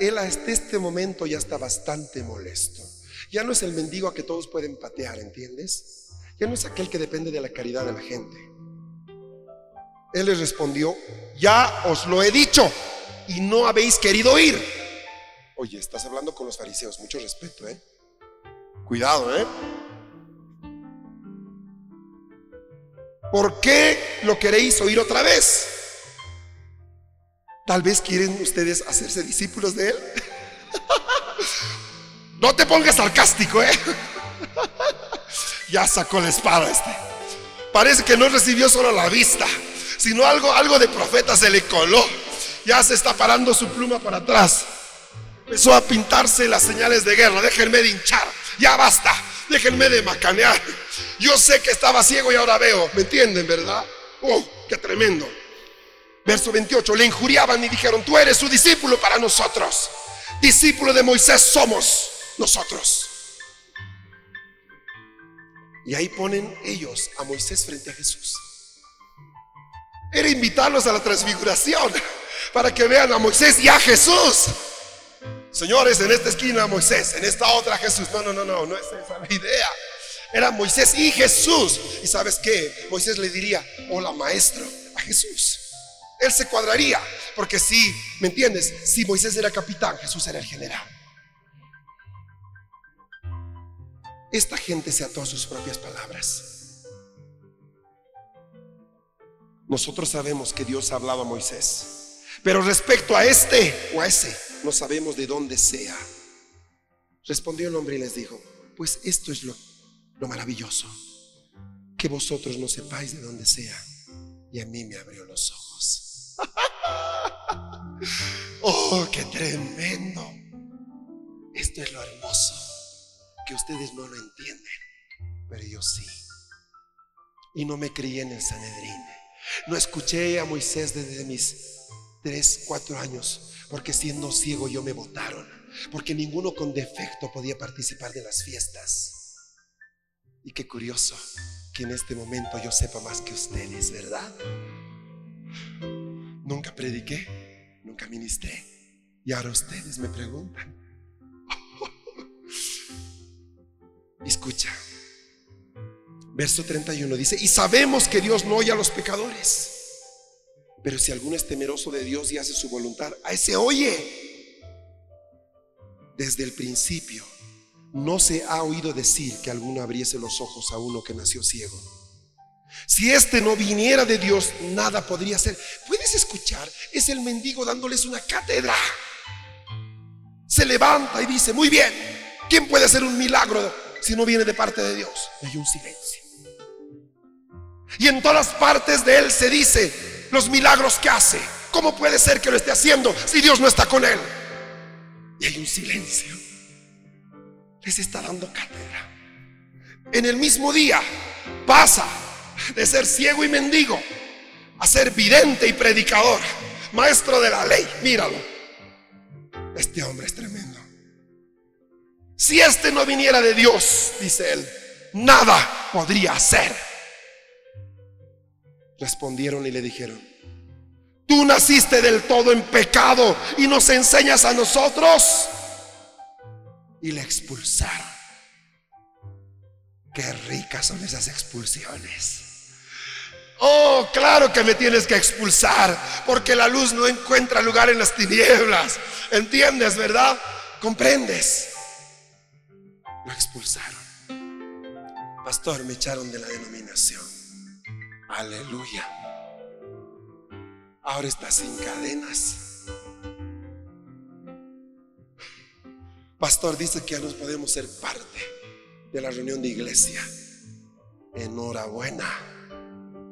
Él, hasta este momento ya está bastante molesto. Ya no es el mendigo a que todos pueden patear, ¿entiendes? Ya no es aquel que depende de la caridad de la gente. Él les respondió, ya os lo he dicho y no habéis querido oír. Oye, estás hablando con los fariseos, mucho respeto, ¿eh? Cuidado, ¿eh? ¿Por qué lo queréis oír otra vez? Tal vez quieren ustedes hacerse discípulos de Él. No te pongas sarcástico, ¿eh? Ya sacó la espada este. Parece que no recibió solo la vista, sino algo, algo de profeta se le coló. Ya se está parando su pluma para atrás. Empezó a pintarse las señales de guerra. Déjenme de hinchar. Ya basta. Déjenme de macanear. Yo sé que estaba ciego y ahora veo. ¿Me entienden, verdad? ¡Oh, qué tremendo! Verso 28. Le injuriaban y dijeron, tú eres su discípulo para nosotros. Discípulo de Moisés somos nosotros. Y ahí ponen ellos a Moisés frente a Jesús. Era invitarlos a la transfiguración para que vean a Moisés y a Jesús. Señores, en esta esquina Moisés, en esta otra Jesús. No, no, no, no, no es esa la idea. Era Moisés y Jesús. Y sabes qué? Moisés le diría, hola maestro, a Jesús. Él se cuadraría, porque si, ¿me entiendes? Si Moisés era capitán, Jesús era el general. Esta gente se ató a sus propias palabras. Nosotros sabemos que Dios ha hablado a Moisés, pero respecto a este o a ese, no sabemos de dónde sea. Respondió el hombre y les dijo, pues esto es lo, lo maravilloso, que vosotros no sepáis de dónde sea. Y a mí me abrió los ojos. oh, qué tremendo. Esto es lo hermoso que ustedes no lo entienden, pero yo sí. Y no me crié en el Sanedrín. No escuché a Moisés desde mis tres, cuatro años, porque siendo ciego yo me votaron, porque ninguno con defecto podía participar de las fiestas. Y qué curioso que en este momento yo sepa más que ustedes, ¿verdad? Nunca prediqué, nunca ministré. Y ahora ustedes me preguntan. Escucha. Verso 31 dice, y sabemos que Dios no oye a los pecadores. Pero si alguno es temeroso de Dios y hace su voluntad, a ese oye. Desde el principio no se ha oído decir que alguno abriese los ojos a uno que nació ciego. Si este no viniera de Dios, nada podría ser. ¿Puedes escuchar? Es el mendigo dándoles una cátedra. Se levanta y dice, muy bien, ¿quién puede hacer un milagro si no viene de parte de Dios? hay un silencio. Y en todas partes de Él se dice los milagros que hace. ¿Cómo puede ser que lo esté haciendo si Dios no está con Él? Y hay un silencio. Les está dando cátedra. En el mismo día pasa de ser ciego y mendigo a ser vidente y predicador, maestro de la ley. Míralo. Este hombre es tremendo. Si este no viniera de Dios, dice él, nada podría hacer. Respondieron y le dijeron, tú naciste del todo en pecado y nos enseñas a nosotros. Y le expulsaron. Qué ricas son esas expulsiones. Oh, claro que me tienes que expulsar, porque la luz no encuentra lugar en las tinieblas. ¿Entiendes, verdad? ¿Comprendes? Lo expulsaron. Pastor, me echaron de la denominación. Aleluya. Ahora está sin cadenas. Pastor dice que ya nos podemos ser parte de la reunión de iglesia. Enhorabuena.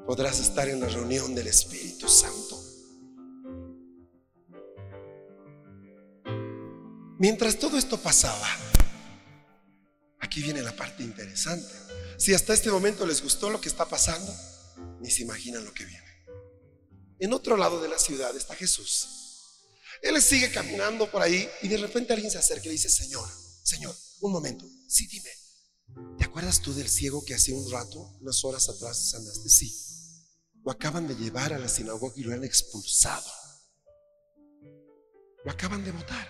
Podrás estar en la reunión del Espíritu Santo. Mientras todo esto pasaba, Aquí viene la parte interesante. Si hasta este momento les gustó lo que está pasando, ni se imaginan lo que viene. En otro lado de la ciudad está Jesús. Él sigue caminando por ahí y de repente alguien se acerca y dice, Señor, Señor, un momento, sí, dime, ¿te acuerdas tú del ciego que hace un rato, unas horas atrás sanaste? Sí. Lo acaban de llevar a la sinagoga y lo han expulsado. Lo acaban de votar.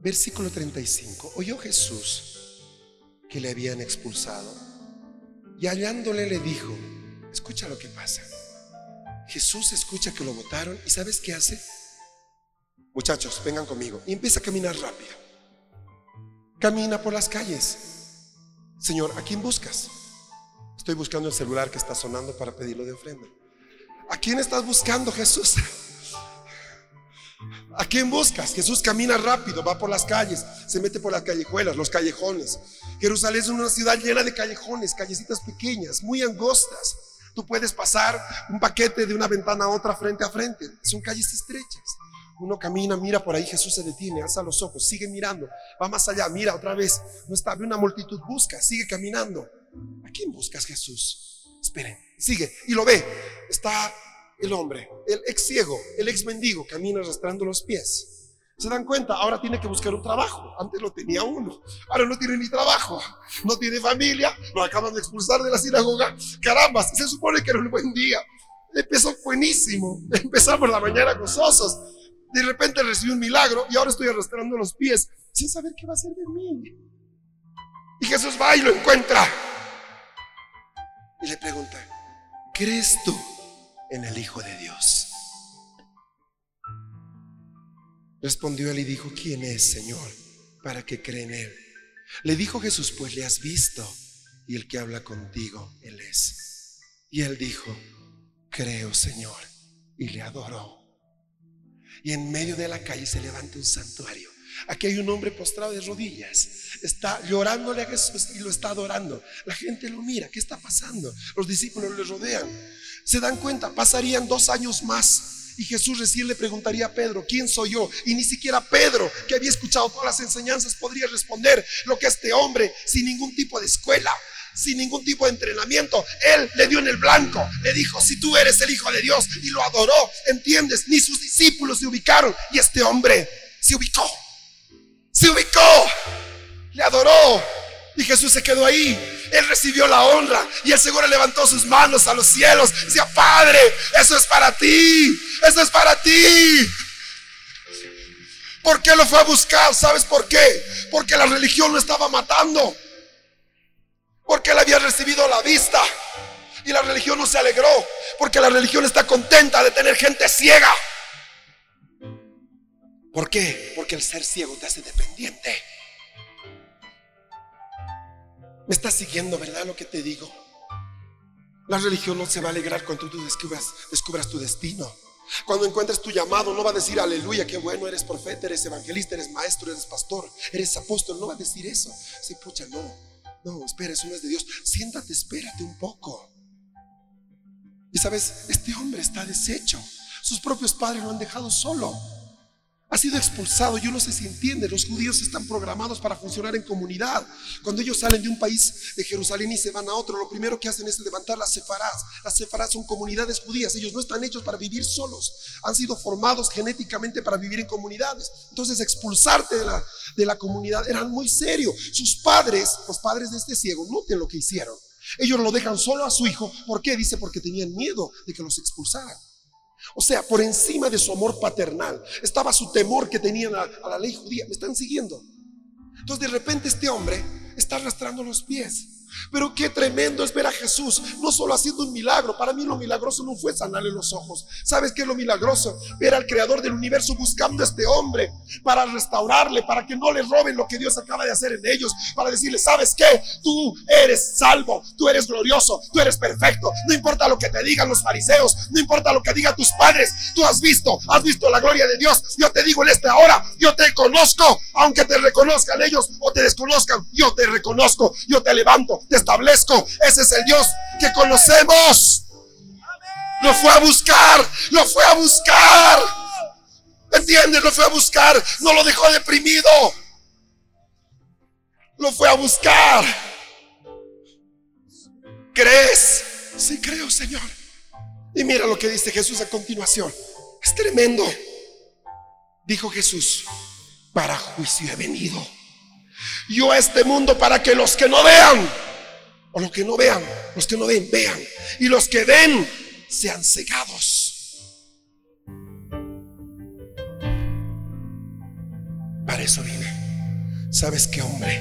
Versículo 35. Oyó Jesús que le habían expulsado y hallándole le dijo, escucha lo que pasa. Jesús escucha que lo votaron y ¿sabes qué hace? Muchachos, vengan conmigo. Y empieza a caminar rápido. Camina por las calles. Señor, ¿a quién buscas? Estoy buscando el celular que está sonando para pedirlo de ofrenda. ¿A quién estás buscando, Jesús? ¿A quién buscas? Jesús camina rápido, va por las calles, se mete por las callejuelas, los callejones. Jerusalén es una ciudad llena de callejones, callecitas pequeñas, muy angostas. Tú puedes pasar un paquete de una ventana a otra frente a frente. Son calles estrechas. Uno camina, mira por ahí, Jesús se detiene, alza los ojos, sigue mirando, va más allá, mira otra vez. No está, ve una multitud, busca, sigue caminando. ¿A quién buscas, Jesús? Esperen, sigue y lo ve. Está el hombre, el ex ciego, el ex mendigo, camina arrastrando los pies. ¿Se dan cuenta? Ahora tiene que buscar un trabajo. Antes lo tenía uno. Ahora no tiene ni trabajo. No tiene familia. Lo acaban de expulsar de la sinagoga. Caramba, se supone que era un buen día. Empezó buenísimo. Empezamos la mañana gozosos. De repente recibió un milagro y ahora estoy arrastrando los pies sin saber qué va a hacer de mí. Y Jesús va y lo encuentra. Y le pregunta, ¿crees tú en el Hijo de Dios? Respondió él y dijo, ¿quién es, Señor, para que cree en él? Le dijo Jesús, pues le has visto y el que habla contigo, él es. Y él dijo, creo, Señor, y le adoró. Y en medio de la calle se levanta un santuario. Aquí hay un hombre postrado de rodillas. Está llorándole a Jesús y lo está adorando. La gente lo mira. ¿Qué está pasando? Los discípulos le rodean. Se dan cuenta, pasarían dos años más. Y Jesús recién le preguntaría a Pedro, ¿quién soy yo? Y ni siquiera Pedro, que había escuchado todas las enseñanzas, podría responder lo que este hombre, sin ningún tipo de escuela, sin ningún tipo de entrenamiento, él le dio en el blanco, le dijo, si tú eres el Hijo de Dios, y lo adoró, ¿entiendes? Ni sus discípulos se ubicaron, y este hombre se ubicó, se ubicó, le adoró, y Jesús se quedó ahí. Él recibió la honra y el seguro levantó sus manos a los cielos. Decía, Padre, eso es para ti. Eso es para ti. ¿Por qué lo fue a buscar? ¿Sabes por qué? Porque la religión lo estaba matando. Porque él había recibido la vista. Y la religión no se alegró. Porque la religión está contenta de tener gente ciega. ¿Por qué? Porque el ser ciego te hace dependiente. ¿Me estás siguiendo, verdad, lo que te digo? La religión no se va a alegrar cuando tú descubras, tu destino. Cuando encuentres tu llamado, no va a decir aleluya, qué bueno, eres profeta, eres evangelista, eres maestro, eres pastor, eres apóstol. No va a decir eso. Sí, pucha, no. No, espera, eso no es de Dios. Siéntate, espérate un poco. Y sabes, este hombre está deshecho. Sus propios padres lo han dejado solo ha sido expulsado. Yo no sé si entiende, los judíos están programados para funcionar en comunidad. Cuando ellos salen de un país de Jerusalén y se van a otro, lo primero que hacen es levantar las sefarás. Las sefarás son comunidades judías, ellos no están hechos para vivir solos, han sido formados genéticamente para vivir en comunidades. Entonces expulsarte de la, de la comunidad era muy serio. Sus padres, los padres de este ciego, noten lo que hicieron. Ellos lo dejan solo a su hijo. ¿Por qué? Dice porque tenían miedo de que los expulsaran. O sea, por encima de su amor paternal estaba su temor que tenían a, la ley judía. ¿Me están siguiendo? Entonces de repente este hombre está arrastrando los pies. Pero qué tremendo es ver a Jesús, no solo haciendo un milagro. Para mí lo milagroso no fue sanarle los ojos. ¿Sabes qué es lo milagroso? Ver al creador del universo buscando a este hombre para restaurarle, para que no le roben lo que Dios acaba de hacer en ellos, para decirle, ¿sabes qué? Tú eres salvo, tú eres glorioso, tú eres perfecto. No importa lo que te digan los fariseos, no importa lo que digan tus padres, tú has visto, has visto la gloria de Dios. Yo te digo en esta hora, yo te conozco, aunque te reconozcan ellos o te desconozcan, yo te reconozco, yo te levanto te establezco. Ese es el Dios que conocemos. Lo fue a buscar, lo fue a buscar. ¿Entiendes? Lo fue a buscar, no lo dejó deprimido. Lo fue a buscar. ¿Crees? Sí creo, Señor. Y mira lo que dice Jesús a continuación. Es tremendo. Dijo Jesús, para juicio he venido. Yo a este mundo para que los que no vean o los que no vean, los que no ven, vean. Y los que ven, sean cegados. Para eso vine. ¿Sabes qué, hombre?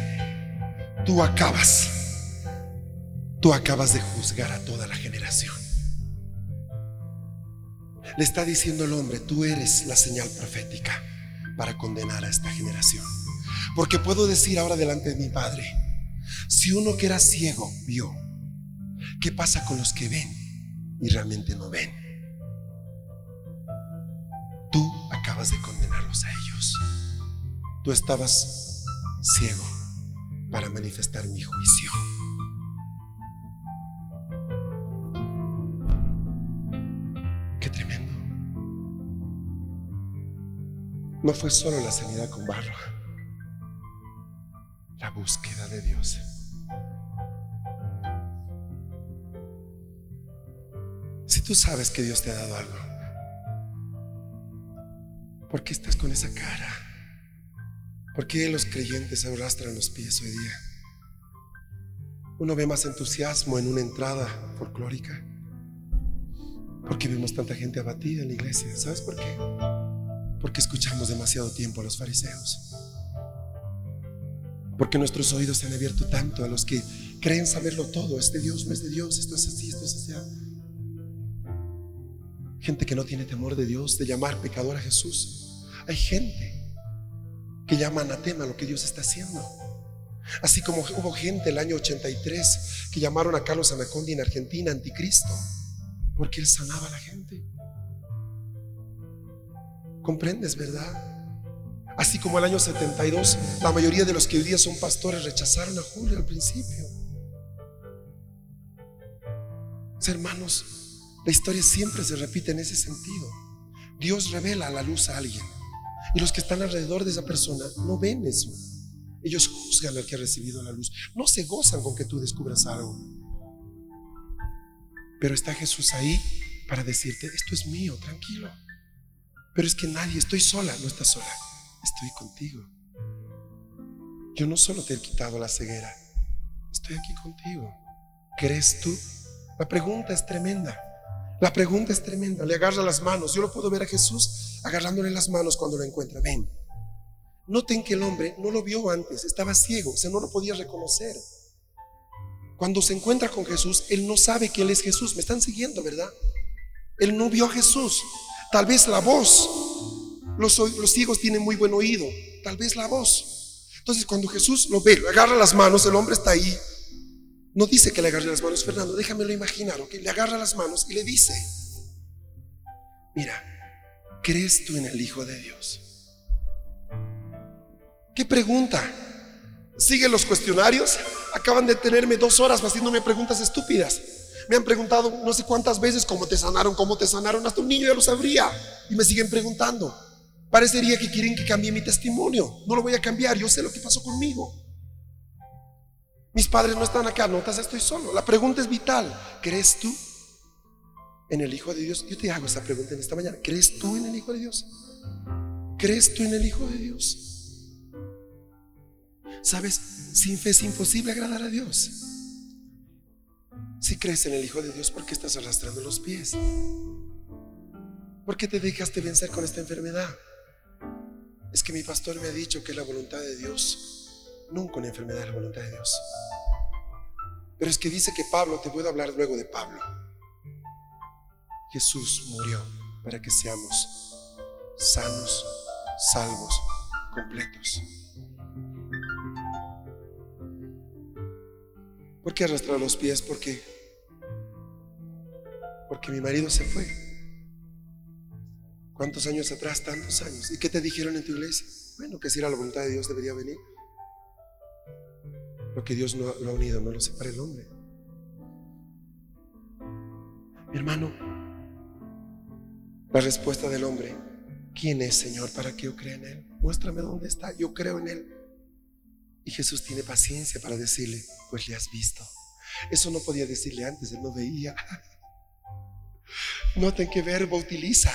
Tú acabas, tú acabas de juzgar a toda la generación. Le está diciendo el hombre, tú eres la señal profética para condenar a esta generación. Porque puedo decir ahora delante de mi Padre, si uno que era ciego vio, ¿qué pasa con los que ven y realmente no ven? Tú acabas de condenarlos a ellos. Tú estabas ciego para manifestar mi juicio. Qué tremendo. No fue solo la sanidad con barro, la búsqueda de Dios. Si tú sabes que Dios te ha dado algo, ¿por qué estás con esa cara? ¿Por qué los creyentes arrastran los pies hoy día? Uno ve más entusiasmo en una entrada folclórica. Porque vemos tanta gente abatida en la iglesia. ¿Sabes por qué? Porque escuchamos demasiado tiempo a los fariseos. Porque nuestros oídos se han abierto tanto a los que creen saberlo todo. Este Dios no es de Dios, esto es así, esto es así. Gente que no tiene temor de Dios, de llamar pecador a Jesús. Hay gente que llama anatema lo que Dios está haciendo. Así como hubo gente el año 83 que llamaron a Carlos Anacondi en Argentina anticristo, porque él sanaba a la gente. ¿Comprendes, verdad? Así como el año 72, la mayoría de los que hoy día son pastores rechazaron a Julio al principio. Hermanos, la historia siempre se repite en ese sentido. Dios revela la luz a alguien. Y los que están alrededor de esa persona no ven eso. Ellos juzgan al que ha recibido la luz. No se gozan con que tú descubras algo. Pero está Jesús ahí para decirte, esto es mío, tranquilo. Pero es que nadie, estoy sola, no estás sola, estoy contigo. Yo no solo te he quitado la ceguera, estoy aquí contigo. ¿Crees tú? La pregunta es tremenda. La pregunta es tremenda. Le agarra las manos. Yo lo puedo ver a Jesús agarrándole las manos cuando lo encuentra. Ven. Noten que el hombre no lo vio antes, estaba ciego, o sea, no lo podía reconocer. Cuando se encuentra con Jesús, él no sabe que él es Jesús. Me están siguiendo, ¿verdad? Él no vio a Jesús. Tal vez la voz. Los, ciegos tienen muy buen oído. Tal vez la voz. Entonces, cuando Jesús lo ve, le agarra las manos, el hombre está ahí. No dice que le agarre las manos, Fernando, déjamelo imaginar, ¿ok? Le agarra las manos y le dice, mira, ¿crees tú en el Hijo de Dios? ¿Qué pregunta? ¿Siguen los cuestionarios? Acaban de tenerme dos horas haciéndome preguntas estúpidas. Me han preguntado no sé cuántas veces cómo te sanaron, cómo te sanaron. Hasta un niño ya lo sabría. Y me siguen preguntando. Parecería que quieren que cambie mi testimonio. No lo voy a cambiar. Yo sé lo que pasó conmigo. Mis padres no están acá, notas, estoy solo. La pregunta es vital. ¿Crees tú en el Hijo de Dios? Yo te hago esa pregunta en esta mañana. ¿Crees tú en el Hijo de Dios? ¿Crees tú en el Hijo de Dios? Sabes, sin fe es imposible agradar a Dios. Si crees en el Hijo de Dios, ¿por qué estás arrastrando los pies? ¿Por qué te dejaste vencer con esta enfermedad? Es que mi pastor me ha dicho que la voluntad de Dios. Nunca una enfermedad es la voluntad de Dios. Pero es que dice que Pablo, te puedo hablar luego de Pablo. Jesús murió para que seamos sanos, salvos, completos. ¿Por qué arrastrar los pies? Porque porque mi marido se fue. ¿Cuántos años atrás? Tantos años. ¿Y qué te dijeron en tu iglesia? Bueno, que si era la voluntad de Dios debería venir. Lo que Dios no lo ha unido, no lo separa el hombre. Mi hermano, la respuesta del hombre, ¿quién es Señor para que yo crea en Él? Muéstrame dónde está, yo creo en Él. Y Jesús tiene paciencia para decirle, pues le has visto. Eso no podía decirle antes, Él no veía. Noten qué verbo utiliza.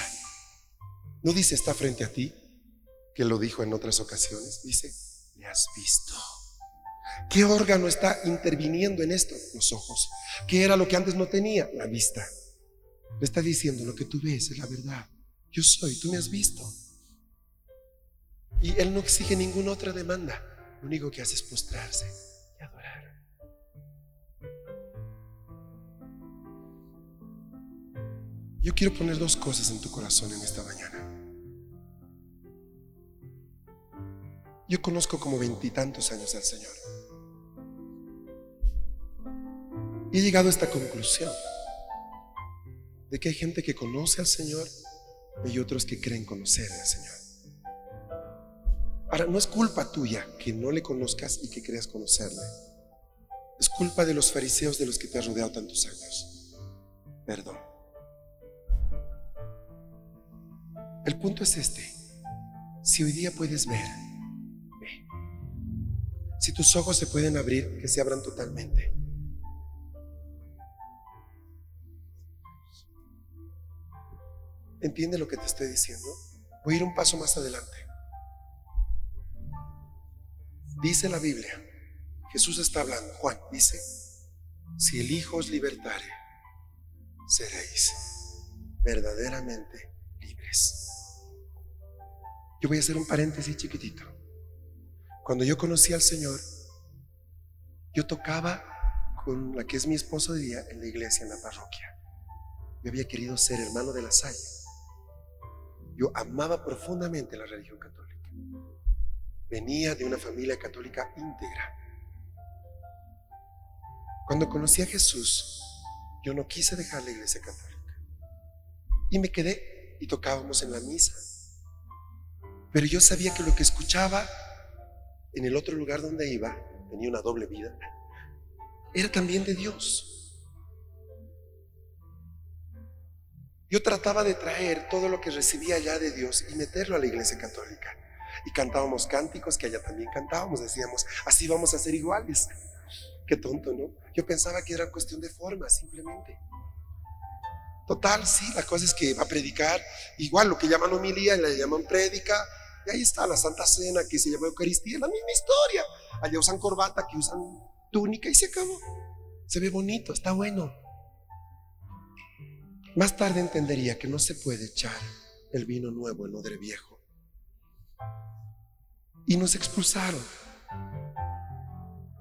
No dice está frente a ti, que lo dijo en otras ocasiones. Dice, le has visto. ¿Qué órgano está interviniendo en esto? Los ojos. ¿Qué era lo que antes no tenía? La vista. Le está diciendo, lo que tú ves es la verdad. Yo soy, tú me has visto. Y Él no exige ninguna otra demanda lo único que hace es postrarse y adorar. Yo quiero poner dos cosas en tu corazón en esta mañana. Yo conozco como veintitantos años al Señor. Y he llegado a esta conclusión de que hay gente que conoce al Señor y otros que creen conocer al Señor. Ahora, no es culpa tuya que no le conozcas y que creas conocerle. Es culpa de los fariseos de los que te has rodeado tantos años. Perdón. El punto es este. Si hoy día puedes ver, ve. Si tus ojos se pueden abrir, que se abran totalmente. ¿Entiende lo que te estoy diciendo? Voy a ir un paso más adelante. Dice la Biblia, Jesús está hablando, Juan dice, si el Hijo os libertare, seréis verdaderamente libres. Yo voy a hacer un paréntesis chiquitito. Cuando yo conocí al Señor, yo tocaba con la que es mi esposa de día en la iglesia, en la parroquia. Yo había querido ser hermano de la Salle. Yo amaba profundamente la religión católica. Venía de una familia católica íntegra. Cuando conocí a Jesús, yo no quise dejar la iglesia católica. Y me quedé y tocábamos en la misa. Pero yo sabía que lo que escuchaba en el otro lugar donde iba, tenía una doble vida, era también de Dios. Yo trataba de traer todo lo que recibía ya de Dios y meterlo a la iglesia católica y cantábamos cánticos que allá también cantábamos. Decíamos, así vamos a ser iguales. Qué tonto, ¿no? Yo pensaba que era cuestión de forma, simplemente. Total, sí, la cosa es que va a predicar, igual lo que llaman homilía, le llaman prédica, y ahí está la Santa Cena que se llama Eucaristía, la misma historia. Allá usan corbata, aquí usan túnica y se acabó. Se ve bonito, está bueno. Más tarde entendería que no se puede echar el vino nuevo en odre viejo y nos expulsaron.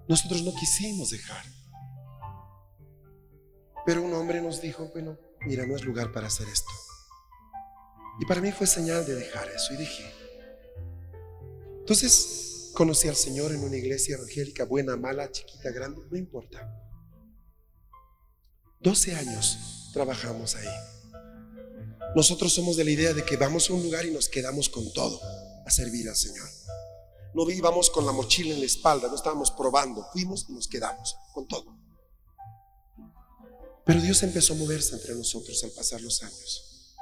Nosotros no quisimos dejar. Pero un hombre nos dijo, bueno, mira, no es lugar para hacer esto. Y para mí fue señal de dejar eso y dije. Entonces conocí al Señor en una iglesia evangélica, buena, mala, chiquita, grande, no importa. 12 años trabajamos ahí. Nosotros somos de la idea de que vamos a un lugar y nos quedamos con todo a servir al Señor. No íbamos con la mochila en la espalda, no estábamos probando, fuimos y nos quedamos con todo. Pero Dios empezó a moverse entre nosotros al pasar los años.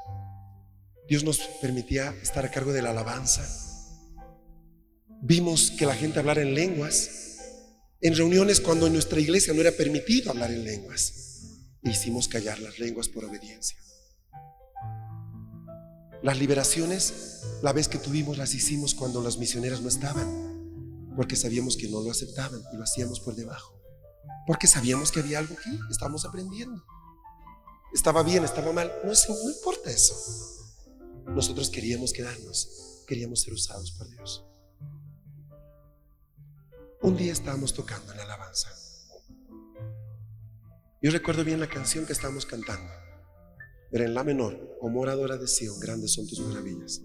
Dios nos permitía estar a cargo de la alabanza. Vimos que la gente hablara en lenguas, en reuniones cuando en nuestra iglesia no era permitido hablar en lenguas. Hicimos callar las lenguas por obediencia. Las liberaciones, la vez que tuvimos, las hicimos cuando las misioneras no estaban, porque sabíamos que no lo aceptaban y lo hacíamos por debajo, porque sabíamos que había algo aquí, estábamos aprendiendo. Estaba bien, estaba mal, no, no importa eso. Nosotros queríamos quedarnos, queríamos ser usados por Dios. Un día estábamos tocando en la alabanza. Yo recuerdo bien la canción que estábamos cantando. Era en la menor, o moradora de Sion, grandes son tus maravillas.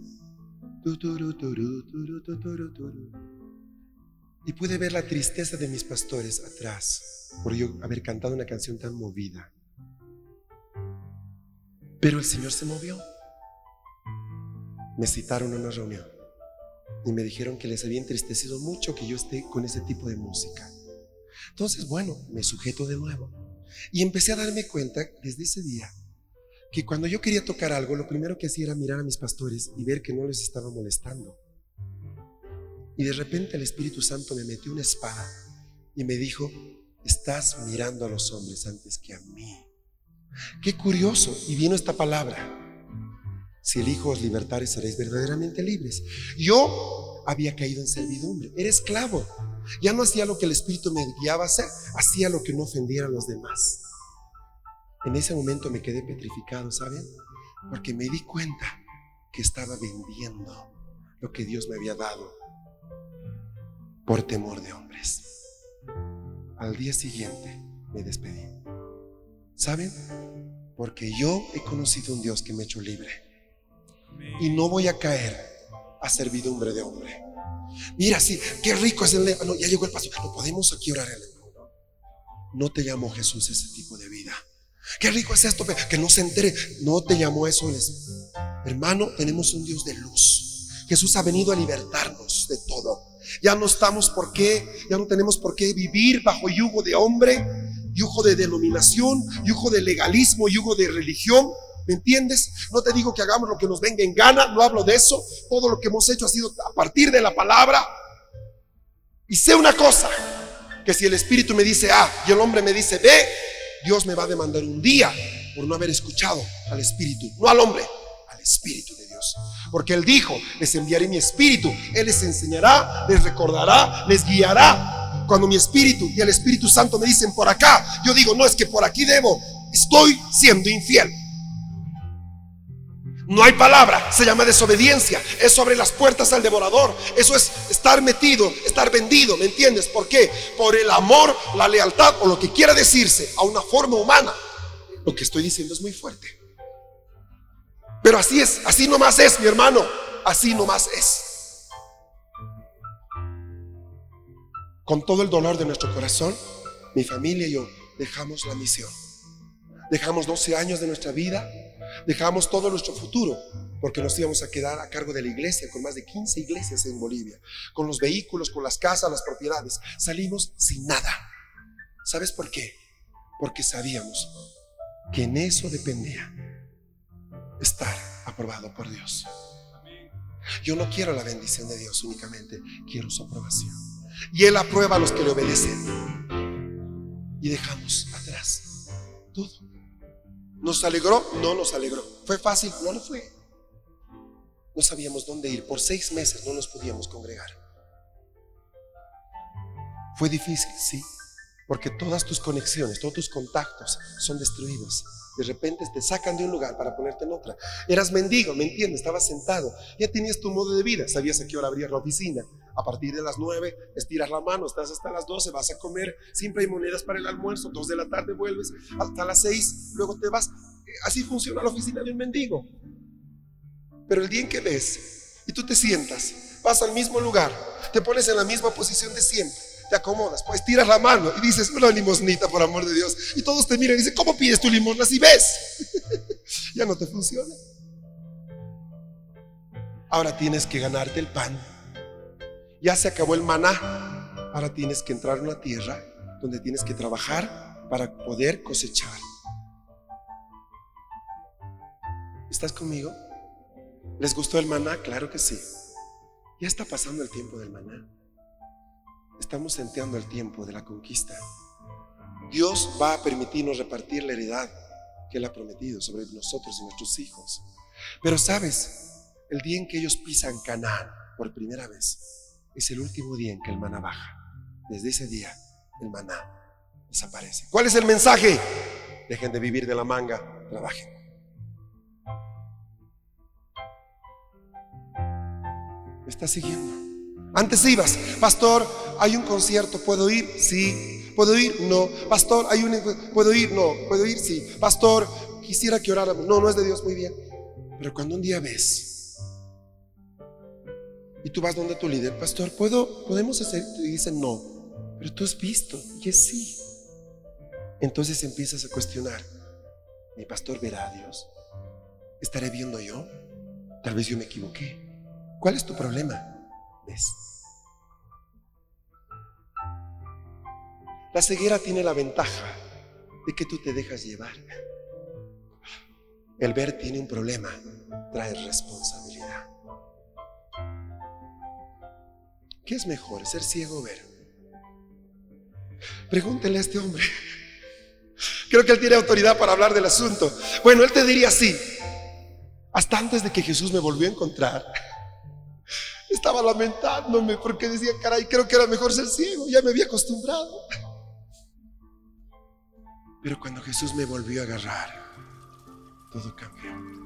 Y pude ver la tristeza de mis pastores atrás por yo haber cantado una canción tan movida. Pero el Señor se movió. Me citaron a una reunión y me dijeron que les había entristecido mucho que yo esté con ese tipo de música. Entonces, bueno, me sujeto de nuevo y empecé a darme cuenta desde ese día que cuando yo quería tocar algo, lo primero que hacía era mirar a mis pastores y ver que no les estaba molestando. Y de repente el Espíritu Santo me metió una espada y me dijo, estás mirando a los hombres antes que a mí. Qué curioso. Y vino esta palabra. Si el Hijo os libertare, seréis verdaderamente libres. Yo había caído en servidumbre. Era esclavo. Ya no hacía lo que el Espíritu me guiaba a hacer. Hacía lo que no ofendiera a los demás. En ese momento me quedé petrificado, ¿saben? Porque me di cuenta que estaba vendiendo lo que Dios me había dado. por temor de hombres. Al día siguiente me despedí. ¿Saben? Porque yo he conocido un Dios que me ha hecho libre. Y no voy a caer a servidumbre de hombre. Mira, sí, qué rico es el... No, ya llegó el paso. No podemos aquí orar el No te llamó Jesús ese tipo de vida. Qué rico es esto, que no se entere. No te llamó eso. Hermano, tenemos un Dios de luz. Jesús ha venido a libertarnos de todo. Ya no estamos por qué, ya no tenemos por qué vivir bajo yugo de hombre, yugo de denominación, yugo de legalismo, yugo de religión. ¿Me entiendes? No te digo que hagamos lo que nos venga en gana, no hablo de eso. Todo lo que hemos hecho ha sido a partir de la palabra. Y sé una cosa, que si el Espíritu me dice A y el hombre me dice B, Dios me va a demandar un día por no haber escuchado al Espíritu, no al hombre, al Espíritu de Dios. Porque Él dijo, les enviaré mi Espíritu, Él les enseñará, les recordará, les guiará. Cuando mi Espíritu y el Espíritu Santo me dicen por acá, yo digo, no es que por aquí debo, estoy siendo infiel. No hay palabra, se llama desobediencia. Eso abre las puertas al devorador. Eso es estar metido, estar vendido, ¿me entiendes? ¿Por qué? Por el amor, la lealtad o lo que quiera decirse a una forma humana. Lo que estoy diciendo es muy fuerte. Pero así es, así nomás es, mi hermano. Así nomás es. Con todo el dolor de nuestro corazón, mi familia y yo dejamos la misión. Dejamos 12 años de nuestra vida, dejamos todo nuestro futuro, porque nos íbamos a quedar a cargo de la iglesia, con más de 15 iglesias en Bolivia, con los vehículos, con las casas, las propiedades. Salimos sin nada. ¿Sabes por qué? Porque sabíamos que en eso dependía estar aprobado por Dios. Yo no quiero la bendición de Dios únicamente, quiero su aprobación. Y Él aprueba a los que le obedecen. Y dejamos atrás todo. ¿Nos alegró? No nos alegró. ¿Fue fácil? No lo fue. No sabíamos dónde ir. Por seis meses no nos podíamos congregar. Fue difícil, sí, porque todas tus conexiones, todos tus contactos son destruidos. De repente te sacan de un lugar para ponerte en otra. Eras mendigo, ¿me entiendes? Estabas sentado. Ya tenías tu modo de vida. Sabías a qué hora la oficina. A partir de las 9 estiras la mano, estás hasta las 12, vas a comer. Siempre hay monedas para el almuerzo. Dos de la tarde vuelves hasta las 6, luego te vas. Así funciona la oficina de un mendigo. Pero el día en que ves y tú te sientas, vas al mismo lugar, te pones en la misma posición de siempre te acomodas, pues tiras la mano y dices, una limosnita por amor de Dios. Y todos te miran y dicen, ¿cómo pides tu limosna si ves? ya no te funciona. Ahora tienes que ganarte el pan. Ya se acabó el maná. Ahora tienes que entrar a una tierra donde tienes que trabajar para poder cosechar. ¿Estás conmigo? ¿Les gustó el maná? Claro que sí. Ya está pasando el tiempo del maná. Estamos senteando el tiempo de la conquista. Dios va a permitirnos repartir la heredad que Él ha prometido sobre nosotros y nuestros hijos. Pero sabes, el día en que ellos pisan Canaán por primera vez es el último día en que el maná baja. Desde ese día el maná desaparece. ¿Cuál es el mensaje? Dejen de vivir de la manga, trabajen. ¿Me está siguiendo? Antes ibas, pastor, hay un concierto, ¿puedo ir? Sí. ¿Puedo ir? No. Pastor, hay un... ¿Puedo ir? No. ¿Puedo ir? Sí. Pastor, quisiera que oráramos. No, no es de Dios, muy bien. Pero cuando un día ves y tú vas donde tu líder, pastor, ¿puedo, podemos hacer? Y dicen no. Pero tú has visto y es sí. Entonces empiezas a cuestionar. ¿Mi pastor verá a Dios? ¿Estaré viendo yo? Tal vez yo me equivoqué. ¿Cuál es tu problema? ¿Ves? La ceguera tiene la ventaja de que tú te dejas llevar. El ver tiene un problema, trae responsabilidad. ¿Qué es mejor, ser ciego o ver? Pregúntele a este hombre. Creo que él tiene autoridad para hablar del asunto. Bueno, él te diría así. Hasta antes de que Jesús me volvió a encontrar, estaba lamentándome porque decía, caray, creo que era mejor ser ciego, ya me había acostumbrado. Pero cuando Jesús me volvió a agarrar, todo cambió.